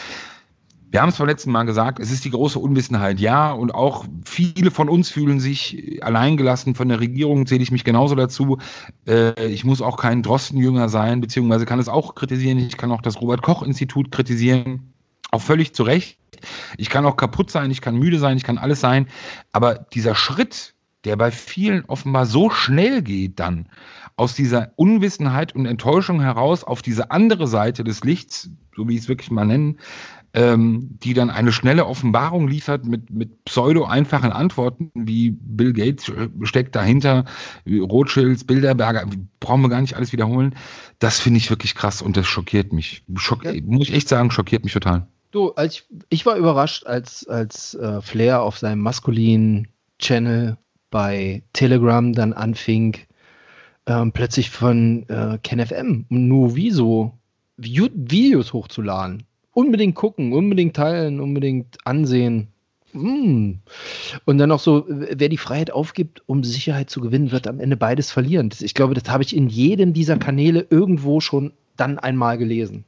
Wir haben es beim letzten Mal gesagt, es ist die große Unwissenheit, ja, und auch viele von uns fühlen sich alleingelassen von der Regierung, zähle ich mich genauso dazu. Äh, ich muss auch kein Drostenjünger sein, beziehungsweise kann es auch kritisieren. Ich kann auch das Robert-Koch-Institut kritisieren, auch völlig zu Recht. Ich kann auch kaputt sein, ich kann müde sein, ich kann alles sein. Aber dieser Schritt, der bei vielen offenbar so schnell geht, dann aus dieser Unwissenheit und Enttäuschung heraus auf diese andere Seite des Lichts, so wie ich es wirklich mal nennen ähm, die dann eine schnelle Offenbarung liefert mit, mit pseudo-einfachen Antworten, wie Bill Gates steckt dahinter, Rothschilds, Bilderberger, brauchen wir gar nicht alles wiederholen. Das finde ich wirklich krass und das schockiert mich. Schock, ja. Muss ich echt sagen, schockiert mich total. Du, als ich, ich war überrascht, als, als äh, Flair auf seinem maskulinen Channel bei Telegram dann anfing, ähm, plötzlich von äh, KenFM nur wie so Videos hochzuladen unbedingt gucken, unbedingt teilen, unbedingt ansehen. Mm. Und dann noch so, wer die Freiheit aufgibt, um Sicherheit zu gewinnen, wird am Ende beides verlieren. Ich glaube, das habe ich in jedem dieser Kanäle irgendwo schon dann einmal gelesen.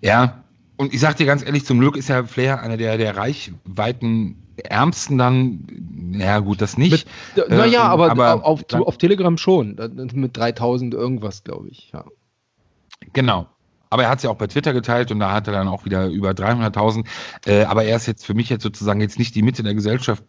Ja, und ich sage dir ganz ehrlich, zum Glück ist ja Flair einer der, der Reichweiten Ärmsten dann, naja gut, das nicht. Naja, ähm, aber, aber auf, auf, Telegram schon, mit 3000 irgendwas, glaube ich. Ja. Genau, Aber er hat es ja auch bei Twitter geteilt und da hat er dann auch wieder über 300.000. Äh, aber er ist jetzt für mich jetzt sozusagen jetzt nicht die Mitte der Gesellschaft.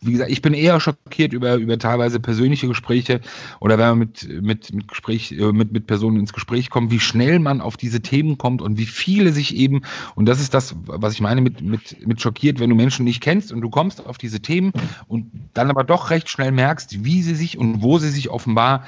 Wie gesagt, ich bin eher schockiert über, über teilweise persönliche Gespräche oder wenn man mit, mit, mit, Gespräch, äh, mit, mit Personen ins Gespräch kommt, wie schnell man auf diese Themen kommt und wie viele sich eben, und das ist das, was ich meine mit, mit, mit schockiert, wenn du Menschen nicht kennst und du kommst auf diese Themen und dann aber doch recht schnell merkst, wie sie sich und wo sie sich offenbar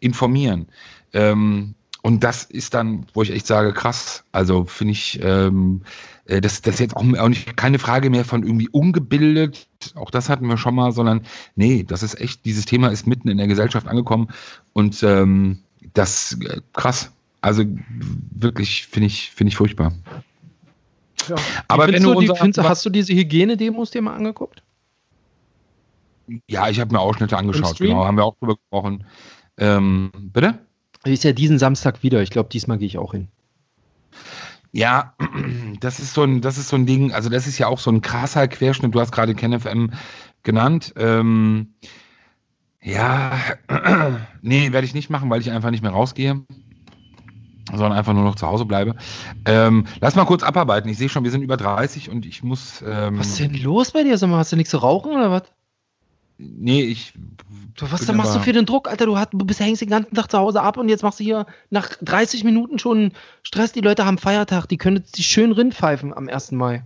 informieren. Ähm, und das ist dann, wo ich echt sage, krass. Also finde ich, ähm, äh, das, das ist jetzt auch, auch nicht keine Frage mehr von irgendwie ungebildet. Auch das hatten wir schon mal, sondern nee, das ist echt, dieses Thema ist mitten in der Gesellschaft angekommen und ähm, das äh, krass. Also wirklich finde ich, finde ich furchtbar. Ja. Aber wenn du, unser, findest, hast du diese Hygienedemos dir mal angeguckt? Ja, ich habe mir Ausschnitte angeschaut, genau, haben wir auch drüber gesprochen. Ähm, bitte? Ist ja diesen Samstag wieder. Ich glaube, diesmal gehe ich auch hin. Ja, das ist so ein, das ist so ein Ding, also das ist ja auch so ein krasser Querschnitt. Du hast gerade KenFM genannt. Ähm, ja, nee, werde ich nicht machen, weil ich einfach nicht mehr rausgehe, sondern einfach nur noch zu Hause bleibe. Ähm, lass mal kurz abarbeiten. Ich sehe schon, wir sind über 30 und ich muss. Ähm, was ist denn los bei dir? Sag mal, hast du nichts zu rauchen oder was? Nee, ich. Du, was da machst du für den Druck, Alter? Du, hast, du bist hängst den ganzen Tag zu Hause ab und jetzt machst du hier nach 30 Minuten schon Stress. Die Leute haben Feiertag, die können sich schön rinpfeifen am 1. Mai.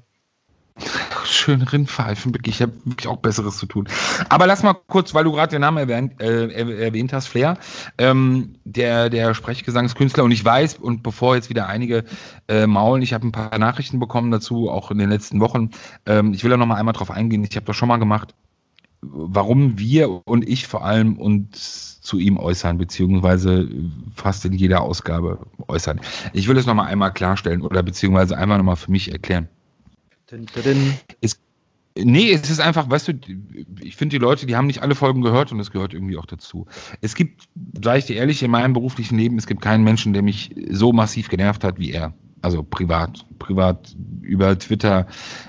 Schön rinpfeifen, wirklich. Ich habe wirklich auch Besseres zu tun. Aber lass mal kurz, weil du gerade den Namen erwähnt, äh, erwähnt hast, Flair, ähm, der, der Sprechgesangskünstler. Und ich weiß, und bevor jetzt wieder einige äh, maulen, ich habe ein paar Nachrichten bekommen dazu, auch in den letzten Wochen. Ähm, ich will da noch mal einmal drauf eingehen. Ich habe das schon mal gemacht warum wir und ich vor allem uns zu ihm äußern, beziehungsweise fast in jeder Ausgabe äußern. Ich will es nochmal einmal klarstellen oder beziehungsweise einmal nochmal für mich erklären. Es, nee, es ist einfach, weißt du, ich finde die Leute, die haben nicht alle Folgen gehört und das gehört irgendwie auch dazu. Es gibt, sage ich dir ehrlich, in meinem beruflichen Leben, es gibt keinen Menschen, der mich so massiv genervt hat wie er. Also privat, privat über Twitter,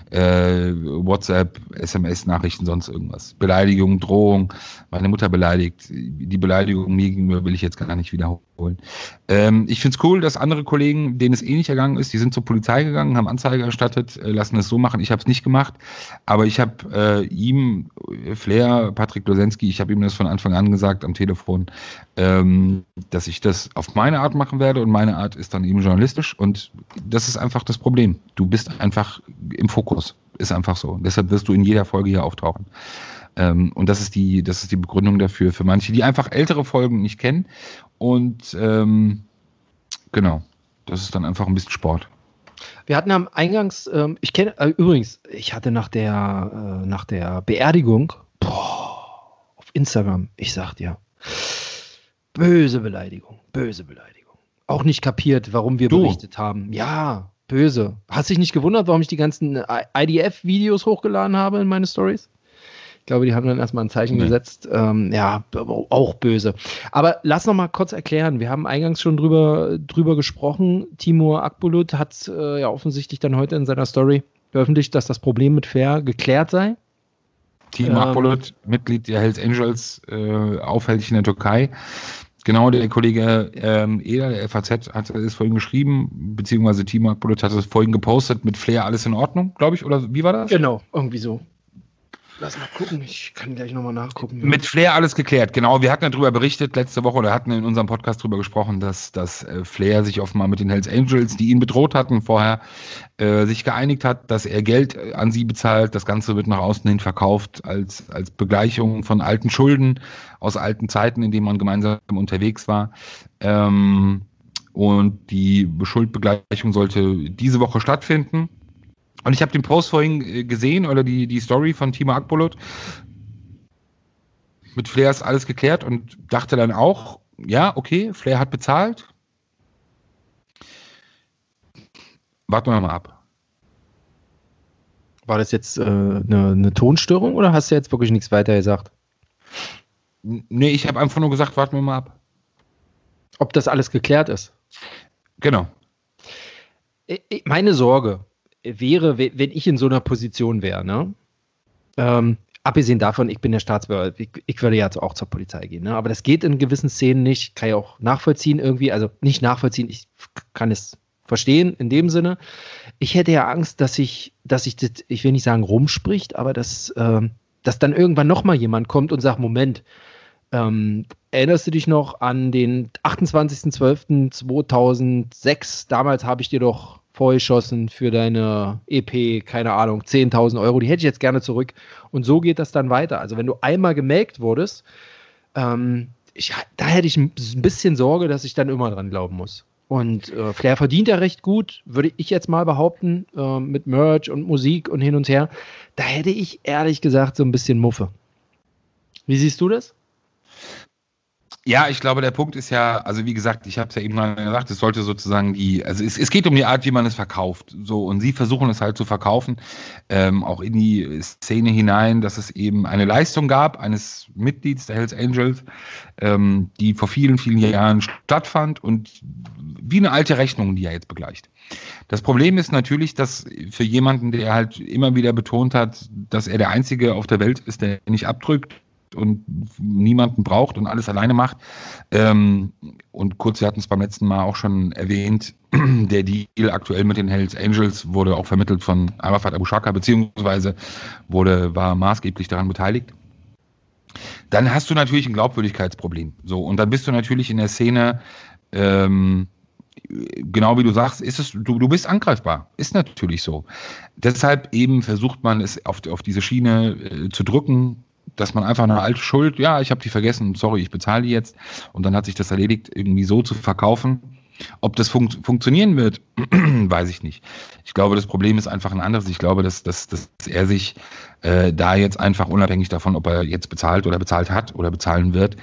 äh, WhatsApp, SMS-Nachrichten, sonst irgendwas. Beleidigung, Drohung, meine Mutter beleidigt. Die Beleidigung mir gegenüber will ich jetzt gar nicht wiederholen. Ähm, ich finde es cool, dass andere Kollegen, denen es eh nicht ergangen ist, die sind zur Polizei gegangen, haben Anzeige erstattet, äh, lassen es so machen. Ich habe es nicht gemacht, aber ich habe äh, ihm, Flair, Patrick Losensky, ich habe ihm das von Anfang an gesagt am Telefon, ähm, dass ich das auf meine Art machen werde und meine Art ist dann eben journalistisch und das ist einfach das Problem. Du bist einfach im Fokus. Ist einfach so. deshalb wirst du in jeder Folge hier auftauchen. Ähm, und das ist die, das ist die Begründung dafür für manche, die einfach ältere Folgen nicht kennen. Und ähm, genau, das ist dann einfach ein bisschen Sport. Wir hatten am Eingangs, ähm, ich kenne äh, übrigens, ich hatte nach der, äh, nach der Beerdigung boah, auf Instagram, ich sag dir, böse Beleidigung, böse Beleidigung. Auch nicht kapiert, warum wir du. berichtet haben. Ja, Böse. Hast dich nicht gewundert, warum ich die ganzen IDF-Videos hochgeladen habe in meine Stories? Ich glaube, die haben dann erstmal ein Zeichen nee. gesetzt. Ähm, ja, auch böse. Aber lass noch mal kurz erklären. Wir haben eingangs schon drüber, drüber gesprochen. Timur Akbulut hat äh, ja offensichtlich dann heute in seiner Story veröffentlicht, dass das Problem mit Fair geklärt sei. Timur ähm, Akbulut, Mitglied der Hells Angels, äh, aufhältig in der Türkei. Genau, der Kollege ähm, Eder, der FAZ, hat es vorhin geschrieben, beziehungsweise Timo Akbulut hat es vorhin gepostet mit Flair alles in Ordnung, glaube ich, oder wie war das? Genau, irgendwie so. Lass mal gucken, ich kann gleich nochmal nachgucken. Mit Flair alles geklärt, genau. Wir hatten ja darüber berichtet letzte Woche oder hatten in unserem Podcast darüber gesprochen, dass, dass äh, Flair sich offenbar mit den Hells Angels, die ihn bedroht hatten vorher, äh, sich geeinigt hat, dass er Geld äh, an sie bezahlt. Das Ganze wird nach außen hin verkauft als, als Begleichung von alten Schulden aus alten Zeiten, in denen man gemeinsam unterwegs war. Ähm, und die Schuldbegleichung sollte diese Woche stattfinden. Und ich habe den Post vorhin äh, gesehen oder die, die Story von Timo Akbolot. Mit Flair ist alles geklärt und dachte dann auch, ja, okay, Flair hat bezahlt. Warten wir mal ab. War das jetzt äh, eine, eine Tonstörung oder hast du jetzt wirklich nichts weiter gesagt? Nee, ich habe einfach nur gesagt, warten wir mal ab. Ob das alles geklärt ist? Genau. Meine Sorge wäre, wenn ich in so einer Position wäre, ne? Ähm, abgesehen davon, ich bin der Staatsbürger, ich, ich, würde jetzt auch zur Polizei gehen, ne? aber das geht in gewissen Szenen nicht, kann ich auch nachvollziehen irgendwie, also nicht nachvollziehen, ich kann es verstehen in dem Sinne. Ich hätte ja Angst, dass ich, dass ich das, ich will nicht sagen rumspricht, aber dass, äh, dass dann irgendwann nochmal jemand kommt und sagt, Moment, ähm, erinnerst du dich noch an den 28.12.2006? Damals habe ich dir doch vorgeschossen für deine EP, keine Ahnung, 10.000 Euro. Die hätte ich jetzt gerne zurück. Und so geht das dann weiter. Also wenn du einmal gemelkt wurdest, ähm, ich, da hätte ich ein bisschen Sorge, dass ich dann immer dran glauben muss. Und äh, Flair verdient ja recht gut, würde ich jetzt mal behaupten, äh, mit Merch und Musik und hin und her. Da hätte ich ehrlich gesagt so ein bisschen Muffe. Wie siehst du das? Ja, ich glaube, der Punkt ist ja, also wie gesagt, ich habe es ja eben mal gesagt, es sollte sozusagen die, also es, es, geht um die Art, wie man es verkauft. So, und sie versuchen es halt zu verkaufen, ähm, auch in die Szene hinein, dass es eben eine Leistung gab, eines Mitglieds der Hells Angels, ähm, die vor vielen, vielen Jahren stattfand und wie eine alte Rechnung, die er jetzt begleicht. Das Problem ist natürlich, dass für jemanden, der halt immer wieder betont hat, dass er der Einzige auf der Welt ist, der nicht abdrückt, und niemanden braucht und alles alleine macht. Ähm, und kurz, wir hatten es beim letzten Mal auch schon erwähnt, der Deal aktuell mit den Hells Angels wurde auch vermittelt von Arafat Abu Shaka, beziehungsweise wurde, war maßgeblich daran beteiligt. Dann hast du natürlich ein Glaubwürdigkeitsproblem. So, und dann bist du natürlich in der Szene, ähm, genau wie du sagst, ist es, du, du bist angreifbar. Ist natürlich so. Deshalb eben versucht man es auf, auf diese Schiene äh, zu drücken, dass man einfach eine alte Schuld, ja, ich habe die vergessen, sorry, ich bezahle die jetzt und dann hat sich das erledigt, irgendwie so zu verkaufen. Ob das fun funktionieren wird, weiß ich nicht. Ich glaube, das Problem ist einfach ein anderes. Ich glaube, dass, dass, dass er sich äh, da jetzt einfach unabhängig davon, ob er jetzt bezahlt oder bezahlt hat oder bezahlen wird,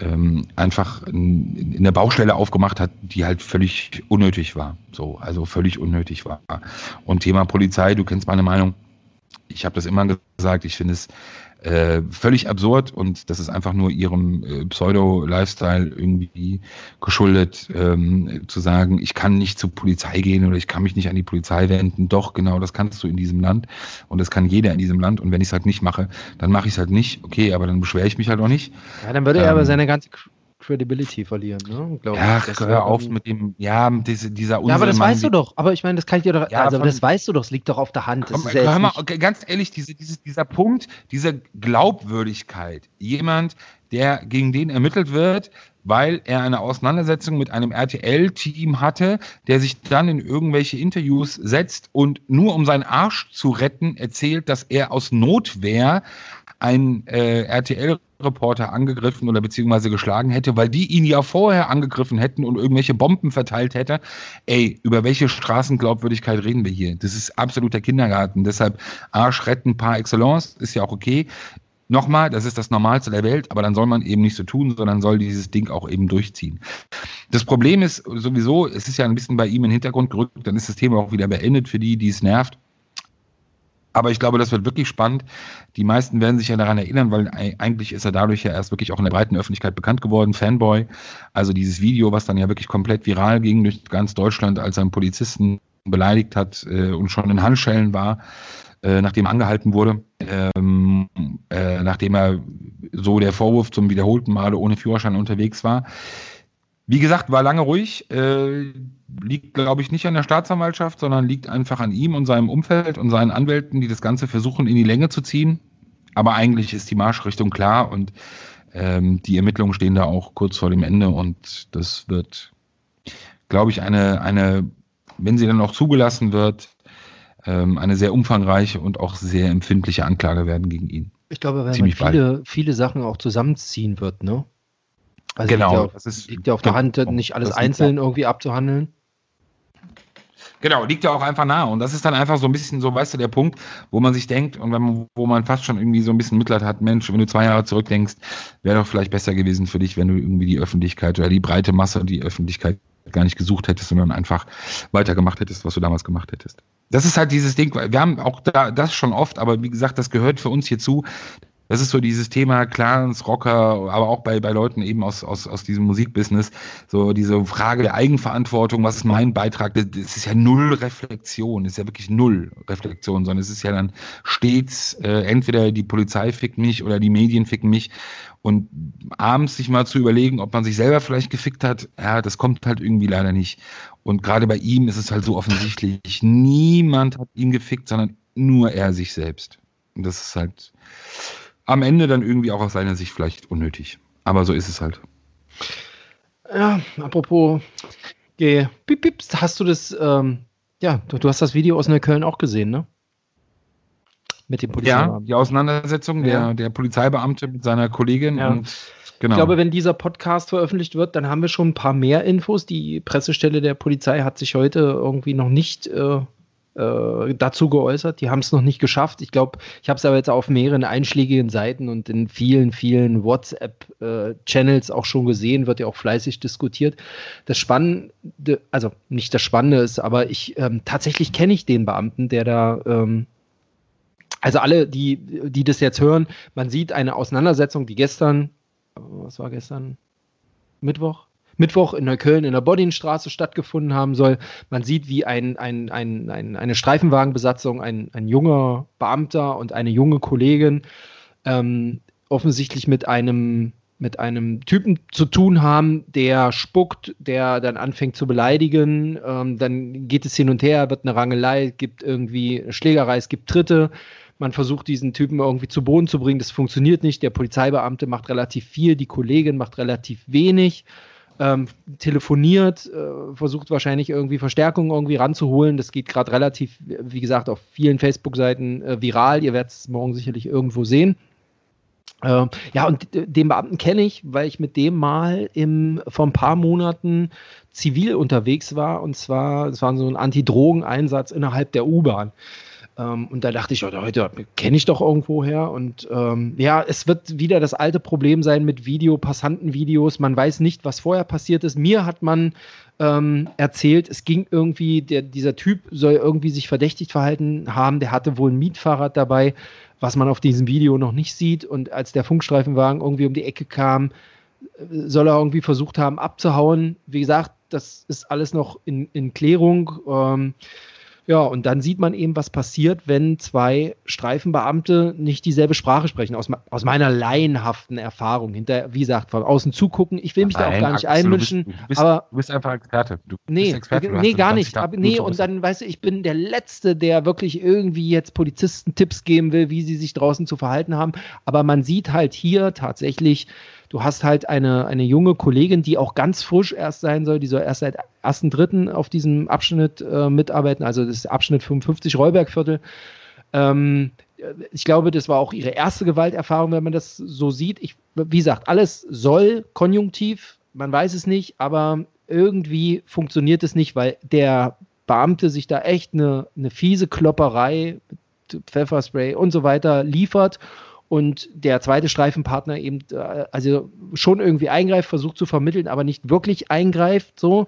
ähm, einfach in, eine Baustelle aufgemacht hat, die halt völlig unnötig war. So, also völlig unnötig war. Und Thema Polizei, du kennst meine Meinung. Ich habe das immer gesagt. Ich finde es äh, völlig absurd und das ist einfach nur ihrem äh, Pseudo-Lifestyle irgendwie geschuldet, ähm, zu sagen, ich kann nicht zur Polizei gehen oder ich kann mich nicht an die Polizei wenden. Doch, genau, das kannst du in diesem Land und das kann jeder in diesem Land und wenn ich es halt nicht mache, dann mache ich es halt nicht. Okay, aber dann beschwere ich mich halt auch nicht. Ja, dann würde er aber ähm, seine ganze Credibility verlieren, ne? Glaube ja, ich. hör auf mit dem, ja, mit diese, dieser Unsinn, Ja, aber das weißt du doch. Aber ich meine, das kann ich dir doch, ja, also das weißt du doch, es liegt doch auf der Hand. Komm, hör mal, okay, ganz ehrlich, diese, diese, dieser Punkt, diese Glaubwürdigkeit, jemand, der gegen den ermittelt wird, weil er eine Auseinandersetzung mit einem RTL-Team hatte, der sich dann in irgendwelche Interviews setzt und nur um seinen Arsch zu retten erzählt, dass er aus Notwehr ein äh, RTL-Reporter angegriffen oder beziehungsweise geschlagen hätte, weil die ihn ja vorher angegriffen hätten und irgendwelche Bomben verteilt hätte. Ey, über welche Straßenglaubwürdigkeit reden wir hier? Das ist absoluter Kindergarten. Deshalb Arsch retten par excellence ist ja auch okay. Nochmal, das ist das Normalste der Welt, aber dann soll man eben nicht so tun, sondern soll dieses Ding auch eben durchziehen. Das Problem ist sowieso, es ist ja ein bisschen bei ihm in den Hintergrund gerückt, dann ist das Thema auch wieder beendet für die, die es nervt. Aber ich glaube, das wird wirklich spannend. Die meisten werden sich ja daran erinnern, weil eigentlich ist er dadurch ja erst wirklich auch in der breiten Öffentlichkeit bekannt geworden, Fanboy. Also dieses Video, was dann ja wirklich komplett viral ging durch ganz Deutschland, als er einen Polizisten beleidigt hat äh, und schon in Handschellen war, äh, nachdem er angehalten wurde, äh, nachdem er so der Vorwurf zum wiederholten Male ohne Führerschein unterwegs war. Wie gesagt, war lange ruhig. Äh, liegt, glaube ich, nicht an der Staatsanwaltschaft, sondern liegt einfach an ihm und seinem Umfeld und seinen Anwälten, die das Ganze versuchen, in die Länge zu ziehen. Aber eigentlich ist die Marschrichtung klar und ähm, die Ermittlungen stehen da auch kurz vor dem Ende und das wird, glaube ich, eine, eine, wenn sie dann auch zugelassen wird, ähm, eine sehr umfangreiche und auch sehr empfindliche Anklage werden gegen ihn. Ich glaube, weil Ziemlich man viele, viele Sachen auch zusammenziehen wird, ne? Also genau. Liegt ja, auf, das ist, liegt ja auf der Hand, nicht alles einzeln irgendwie abzuhandeln. Genau, liegt ja auch einfach nahe. Und das ist dann einfach so ein bisschen so, weißt du, der Punkt, wo man sich denkt und wenn man, wo man fast schon irgendwie so ein bisschen Mitleid hat, Mensch, wenn du zwei Jahre zurückdenkst, wäre doch vielleicht besser gewesen für dich, wenn du irgendwie die Öffentlichkeit oder die breite Masse die Öffentlichkeit gar nicht gesucht hättest, sondern einfach weitergemacht hättest, was du damals gemacht hättest. Das ist halt dieses Ding, wir haben auch da, das schon oft, aber wie gesagt, das gehört für uns hierzu, Das ist so dieses Thema Clans, Rocker, aber auch bei, bei Leuten eben aus, aus, aus diesem Musikbusiness, so diese Frage der Eigenverantwortung, was ist mein Beitrag? Das ist ja null Reflexion, das ist ja wirklich null Reflexion, sondern es ist ja dann stets, äh, entweder die Polizei fickt mich oder die Medien ficken mich. Und abends sich mal zu überlegen, ob man sich selber vielleicht gefickt hat, ja, das kommt halt irgendwie leider nicht. Und gerade bei ihm ist es halt so offensichtlich, niemand hat ihn gefickt, sondern nur er sich selbst. Und das ist halt, am Ende dann irgendwie auch aus seiner Sicht vielleicht unnötig. Aber so ist es halt. Ja, apropos G. Piep, piep, hast du das, ähm, ja, du, du, hast das Video aus Neukölln auch gesehen, ne? Mit dem Polizeibeamten. Ja, die Auseinandersetzung ja. der, der Polizeibeamte mit seiner Kollegin ja. und Genau. Ich glaube, wenn dieser Podcast veröffentlicht wird, dann haben wir schon ein paar mehr Infos. Die Pressestelle der Polizei hat sich heute irgendwie noch nicht äh, äh, dazu geäußert. Die haben es noch nicht geschafft. Ich glaube, ich habe es aber jetzt auf mehreren einschlägigen Seiten und in vielen, vielen WhatsApp-Channels auch schon gesehen, wird ja auch fleißig diskutiert. Das Spannende, also nicht das Spannende ist, aber ich ähm, tatsächlich kenne ich den Beamten, der da ähm, also alle, die, die das jetzt hören, man sieht eine Auseinandersetzung, die gestern, was war gestern? Mittwoch? Mittwoch in Neukölln in der Bodinstraße stattgefunden haben soll. Man sieht, wie ein, ein, ein, ein eine Streifenwagenbesatzung, ein, ein junger Beamter und eine junge Kollegin ähm, offensichtlich mit einem mit einem Typen zu tun haben, der spuckt, der dann anfängt zu beleidigen, ähm, dann geht es hin und her, wird eine Rangelei, gibt irgendwie Schlägerei, es gibt Tritte. Man versucht diesen Typen irgendwie zu Boden zu bringen, das funktioniert nicht. Der Polizeibeamte macht relativ viel, die Kollegin macht relativ wenig ähm, telefoniert, äh, versucht wahrscheinlich irgendwie Verstärkung irgendwie ranzuholen. Das geht gerade relativ, wie gesagt, auf vielen Facebook-Seiten äh, viral. Ihr werdet es morgen sicherlich irgendwo sehen. Äh, ja, und den Beamten kenne ich, weil ich mit dem mal im, vor ein paar Monaten zivil unterwegs war. Und zwar, es war so ein Anti-Drogen-Einsatz innerhalb der U-Bahn. Ähm, und da dachte ich, oh, heute kenne ich doch irgendwo her. Und ähm, ja, es wird wieder das alte Problem sein mit Video, Passantenvideos. Man weiß nicht, was vorher passiert ist. Mir hat man ähm, erzählt, es ging irgendwie, der, dieser Typ soll irgendwie sich verdächtigt verhalten haben. Der hatte wohl ein Mietfahrrad dabei, was man auf diesem Video noch nicht sieht. Und als der Funkstreifenwagen irgendwie um die Ecke kam, äh, soll er irgendwie versucht haben abzuhauen. Wie gesagt, das ist alles noch in, in Klärung. Ähm, ja, und dann sieht man eben, was passiert, wenn zwei Streifenbeamte nicht dieselbe Sprache sprechen, aus, aus meiner laienhaften Erfahrung. Hinter, wie gesagt, von außen zugucken. Ich will mich Nein, da auch gar nicht einmischen. Du bist, du bist, aber, du bist einfach Experte. Du nee, Experte, nee gar nicht. Aber, nee, und dann, weißt du, ich bin der Letzte, der wirklich irgendwie jetzt Polizisten Tipps geben will, wie sie sich draußen zu verhalten haben. Aber man sieht halt hier tatsächlich, Du hast halt eine, eine junge Kollegin, die auch ganz frisch erst sein soll, die soll erst seit 1.3. auf diesem Abschnitt äh, mitarbeiten, also das Abschnitt 55 Rollbergviertel. Ähm, ich glaube, das war auch ihre erste Gewalterfahrung, wenn man das so sieht. Ich, wie gesagt, alles soll konjunktiv, man weiß es nicht, aber irgendwie funktioniert es nicht, weil der Beamte sich da echt eine, eine fiese Klopperei, Pfefferspray und so weiter liefert und der zweite Streifenpartner eben äh, also schon irgendwie eingreift, versucht zu vermitteln, aber nicht wirklich eingreift. So.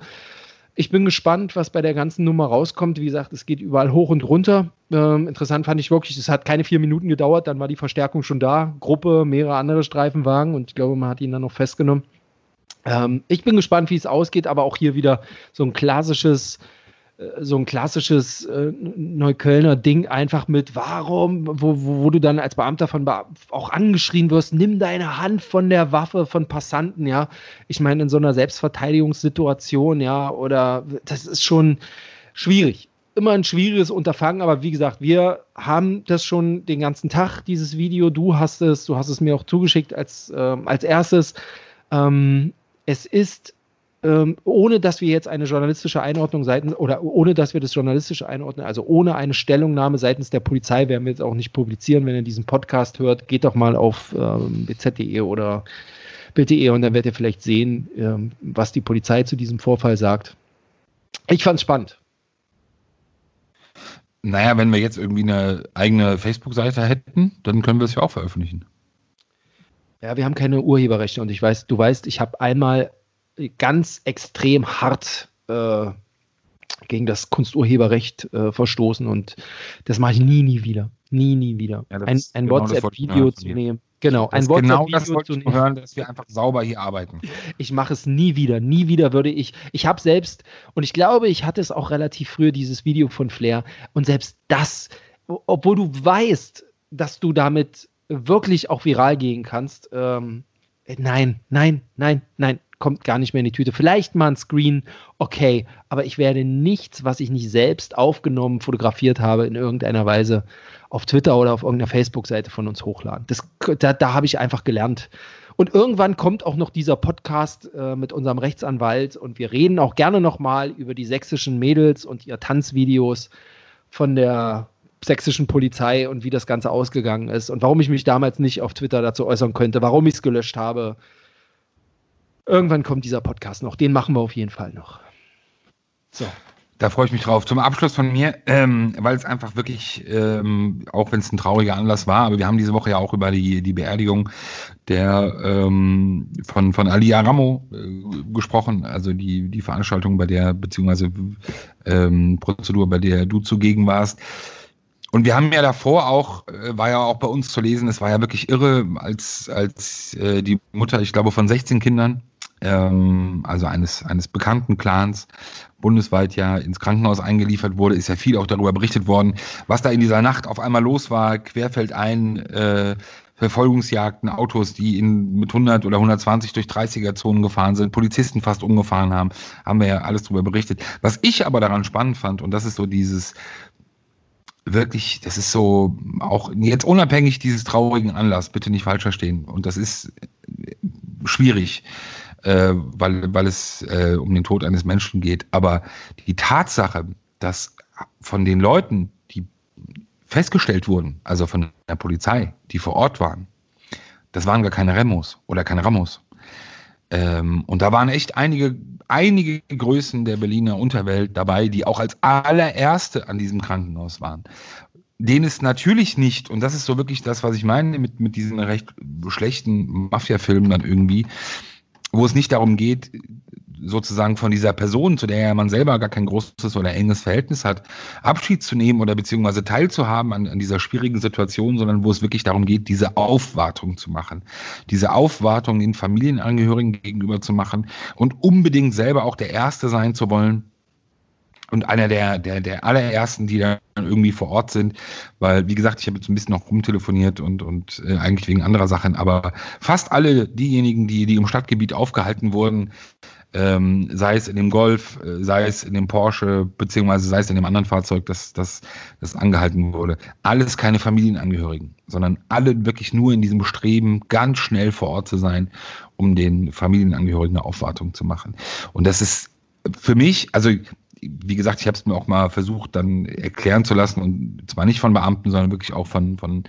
Ich bin gespannt, was bei der ganzen Nummer rauskommt. Wie gesagt, es geht überall hoch und runter. Ähm, interessant fand ich wirklich, es hat keine vier Minuten gedauert, dann war die Verstärkung schon da. Gruppe, mehrere andere Streifenwagen und ich glaube, man hat ihn dann noch festgenommen. Ähm, ich bin gespannt, wie es ausgeht, aber auch hier wieder so ein klassisches so ein klassisches äh, Neuköllner Ding einfach mit, warum, wo, wo, wo du dann als Beamter von auch angeschrien wirst, nimm deine Hand von der Waffe von Passanten, ja. Ich meine, in so einer Selbstverteidigungssituation, ja, oder das ist schon schwierig. Immer ein schwieriges Unterfangen, aber wie gesagt, wir haben das schon den ganzen Tag, dieses Video. Du hast es, du hast es mir auch zugeschickt als, äh, als erstes. Ähm, es ist ähm, ohne dass wir jetzt eine journalistische Einordnung seitens oder ohne dass wir das journalistische einordnen, also ohne eine Stellungnahme seitens der Polizei werden wir jetzt auch nicht publizieren. Wenn ihr diesen Podcast hört, geht doch mal auf ähm, bz.de oder bild.de und dann werdet ihr vielleicht sehen, ähm, was die Polizei zu diesem Vorfall sagt. Ich fand es spannend. Naja, wenn wir jetzt irgendwie eine eigene Facebook-Seite hätten, dann können wir es ja auch veröffentlichen. Ja, wir haben keine Urheberrechte und ich weiß, du weißt, ich habe einmal ganz extrem hart äh, gegen das Kunsturheberrecht äh, verstoßen und das mache ich nie, nie wieder. Nie, nie wieder. Ja, ein, ein genau WhatsApp-Video zu nehmen. Genau, ein Wort genau das wollte ich hören, dass wir einfach sauber hier arbeiten. Ich mache es nie wieder, nie wieder würde ich. Ich habe selbst, und ich glaube, ich hatte es auch relativ früh, dieses Video von Flair, und selbst das, obwohl du weißt, dass du damit wirklich auch viral gehen kannst, ähm, nein, nein, nein, nein, kommt gar nicht mehr in die Tüte. Vielleicht mal ein Screen, okay, aber ich werde nichts, was ich nicht selbst aufgenommen, fotografiert habe, in irgendeiner Weise auf Twitter oder auf irgendeiner Facebook-Seite von uns hochladen. Das, da, da habe ich einfach gelernt. Und irgendwann kommt auch noch dieser Podcast äh, mit unserem Rechtsanwalt und wir reden auch gerne nochmal über die sächsischen Mädels und ihr Tanzvideos von der sächsischen Polizei und wie das Ganze ausgegangen ist und warum ich mich damals nicht auf Twitter dazu äußern könnte, warum ich es gelöscht habe. Irgendwann kommt dieser Podcast noch. Den machen wir auf jeden Fall noch. So. Da freue ich mich drauf. Zum Abschluss von mir, ähm, weil es einfach wirklich, ähm, auch wenn es ein trauriger Anlass war, aber wir haben diese Woche ja auch über die, die Beerdigung der ähm, von, von Ali Aramo äh, gesprochen, also die, die Veranstaltung, bei der, beziehungsweise ähm, Prozedur, bei der du zugegen warst. Und wir haben ja davor auch, äh, war ja auch bei uns zu lesen, es war ja wirklich irre, als, als äh, die Mutter, ich glaube, von 16 Kindern ähm, also eines, eines bekannten Clans, bundesweit ja ins Krankenhaus eingeliefert wurde, ist ja viel auch darüber berichtet worden, was da in dieser Nacht auf einmal los war, querfeldein, äh, Verfolgungsjagden, Autos, die in, mit 100 oder 120 durch 30er-Zonen gefahren sind, Polizisten fast umgefahren haben, haben wir ja alles darüber berichtet. Was ich aber daran spannend fand, und das ist so dieses, wirklich, das ist so, auch jetzt unabhängig dieses traurigen Anlass, bitte nicht falsch verstehen, und das ist schwierig äh, weil, weil es äh, um den Tod eines Menschen geht. Aber die Tatsache, dass von den Leuten, die festgestellt wurden, also von der Polizei, die vor Ort waren, das waren gar keine Remos oder keine Ramos. Ähm, und da waren echt einige, einige Größen der Berliner Unterwelt dabei, die auch als allererste an diesem Krankenhaus waren. Den ist natürlich nicht, und das ist so wirklich das, was ich meine mit, mit diesen recht schlechten Mafia-Filmen dann irgendwie, wo es nicht darum geht, sozusagen von dieser Person, zu der ja man selber gar kein großes oder enges Verhältnis hat, Abschied zu nehmen oder beziehungsweise teilzuhaben an, an dieser schwierigen Situation, sondern wo es wirklich darum geht, diese Aufwartung zu machen. Diese Aufwartung den Familienangehörigen gegenüber zu machen und unbedingt selber auch der Erste sein zu wollen, und einer der, der, der allerersten, die dann irgendwie vor Ort sind, weil, wie gesagt, ich habe jetzt ein bisschen noch rumtelefoniert und, und äh, eigentlich wegen anderer Sachen, aber fast alle diejenigen, die, die im Stadtgebiet aufgehalten wurden, ähm, sei es in dem Golf, äh, sei es in dem Porsche, beziehungsweise sei es in dem anderen Fahrzeug, das, das, das angehalten wurde. Alles keine Familienangehörigen, sondern alle wirklich nur in diesem Bestreben, ganz schnell vor Ort zu sein, um den Familienangehörigen eine Aufwartung zu machen. Und das ist für mich, also wie gesagt, ich habe es mir auch mal versucht, dann erklären zu lassen und zwar nicht von Beamten, sondern wirklich auch von, von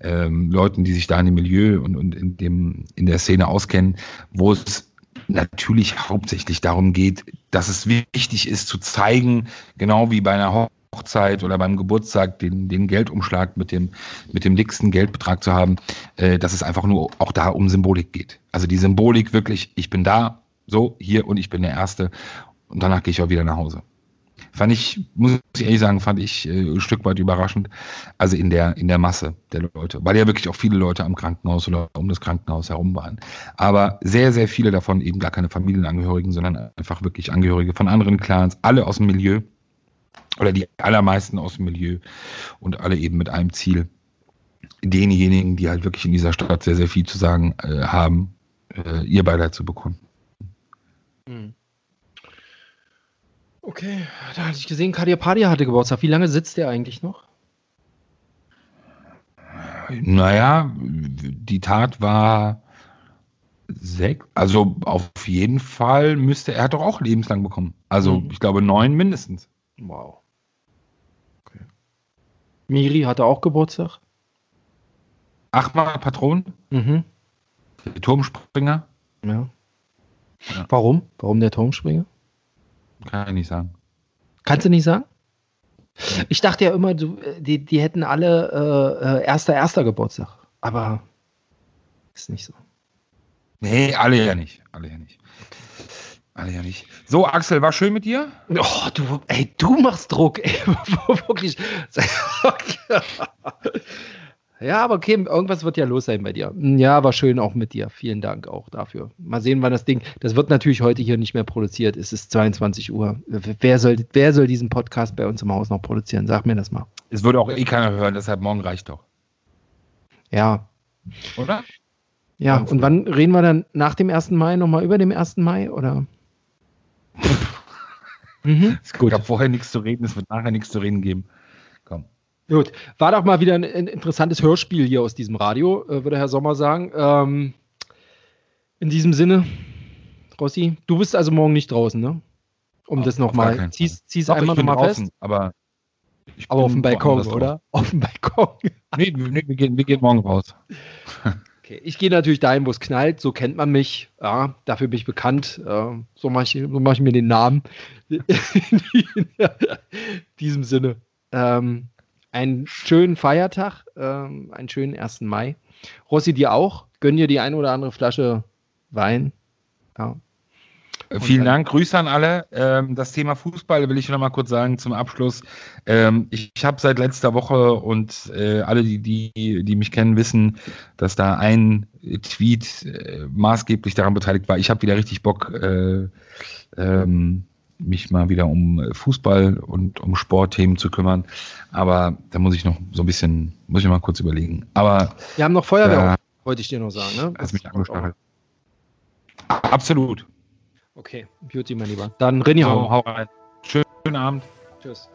ähm, Leuten, die sich da in dem Milieu und, und in, dem, in der Szene auskennen, wo es natürlich hauptsächlich darum geht, dass es wichtig ist zu zeigen, genau wie bei einer Hochzeit oder beim Geburtstag den, den Geldumschlag mit dem, mit dem dicksten Geldbetrag zu haben, äh, dass es einfach nur auch da um Symbolik geht. Also die Symbolik wirklich, ich bin da, so, hier und ich bin der Erste und danach gehe ich auch wieder nach Hause. Fand ich, muss ich ehrlich sagen, fand ich äh, ein Stück weit überraschend. Also in der, in der Masse der Leute, weil ja wirklich auch viele Leute am Krankenhaus oder um das Krankenhaus herum waren. Aber sehr, sehr viele davon eben gar keine Familienangehörigen, sondern einfach wirklich Angehörige von anderen Clans, alle aus dem Milieu oder die allermeisten aus dem Milieu und alle eben mit einem Ziel, denjenigen, die halt wirklich in dieser Stadt sehr, sehr viel zu sagen äh, haben, äh, ihr Beileid zu bekommen. Mhm. Okay, da hatte ich gesehen, Kadir Padia hatte Geburtstag. Wie lange sitzt der eigentlich noch? Naja, die Tat war sechs, also auf jeden Fall müsste, er hat doch auch lebenslang bekommen. Also mhm. ich glaube neun mindestens. Wow. Okay. Miri hatte auch Geburtstag. Achtmal Patron. Mhm. Der Turmspringer. Ja. ja. Warum? Warum der Turmspringer? Kann ich nicht sagen. Kannst du nicht sagen? Ich dachte ja immer, du, die, die hätten alle äh, äh, erster, erster Geburtstag. Aber ist nicht so. Nee, alle ja nicht. Alle ja nicht. Alle ja nicht. So, Axel, war schön mit dir? Oh, du, ey, du machst Druck, ey, wirklich. Ja, aber okay, irgendwas wird ja los sein bei dir. Hm, ja, war schön auch mit dir. Vielen Dank auch dafür. Mal sehen, wann das Ding. Das wird natürlich heute hier nicht mehr produziert. Es ist 22 Uhr. Wer soll, wer soll diesen Podcast bei uns im Haus noch produzieren? Sag mir das mal. Es würde auch eh keiner hören, deshalb morgen reicht doch. Ja. Oder? Ja, und wann reden wir dann nach dem 1. Mai nochmal über dem 1. Mai? Oder? mhm. Ist gut. Ich habe vorher nichts zu reden, es wird nachher nichts zu reden geben. Gut, war doch mal wieder ein, ein interessantes Hörspiel hier aus diesem Radio, äh, würde Herr Sommer sagen. Ähm, in diesem Sinne, Rossi, du bist also morgen nicht draußen, ne? Um auf, das nochmal. Zieh's, zieh's einmal nochmal fest. Aber, aber auf dem Balkon, oder? Auf dem Balkon. nee, nee wir, gehen, wir gehen morgen raus. Okay, ich gehe natürlich dahin, wo es knallt, so kennt man mich. Ja, dafür bin ich bekannt. So mache ich, so mach ich mir den Namen. In diesem Sinne. Ähm, einen schönen Feiertag, ähm, einen schönen 1. Mai. Rossi, dir auch. Gönn dir die ein oder andere Flasche Wein. Ja. Und Vielen Dank, Grüße an alle. Ähm, das Thema Fußball will ich noch mal kurz sagen zum Abschluss. Ähm, ich ich habe seit letzter Woche und äh, alle, die, die, die mich kennen, wissen, dass da ein Tweet äh, maßgeblich daran beteiligt war. Ich habe wieder richtig Bock, äh, ähm, mich mal wieder um Fußball und um Sportthemen zu kümmern. Aber da muss ich noch so ein bisschen, muss ich mal kurz überlegen. Aber wir haben noch Feuerwehr, wollte ich dir noch sagen. Ne? Hast mich angesprochen. Absolut. Okay, Beauty, mein Lieber. Dann René, hau, hau rein. Schönen Abend. Tschüss.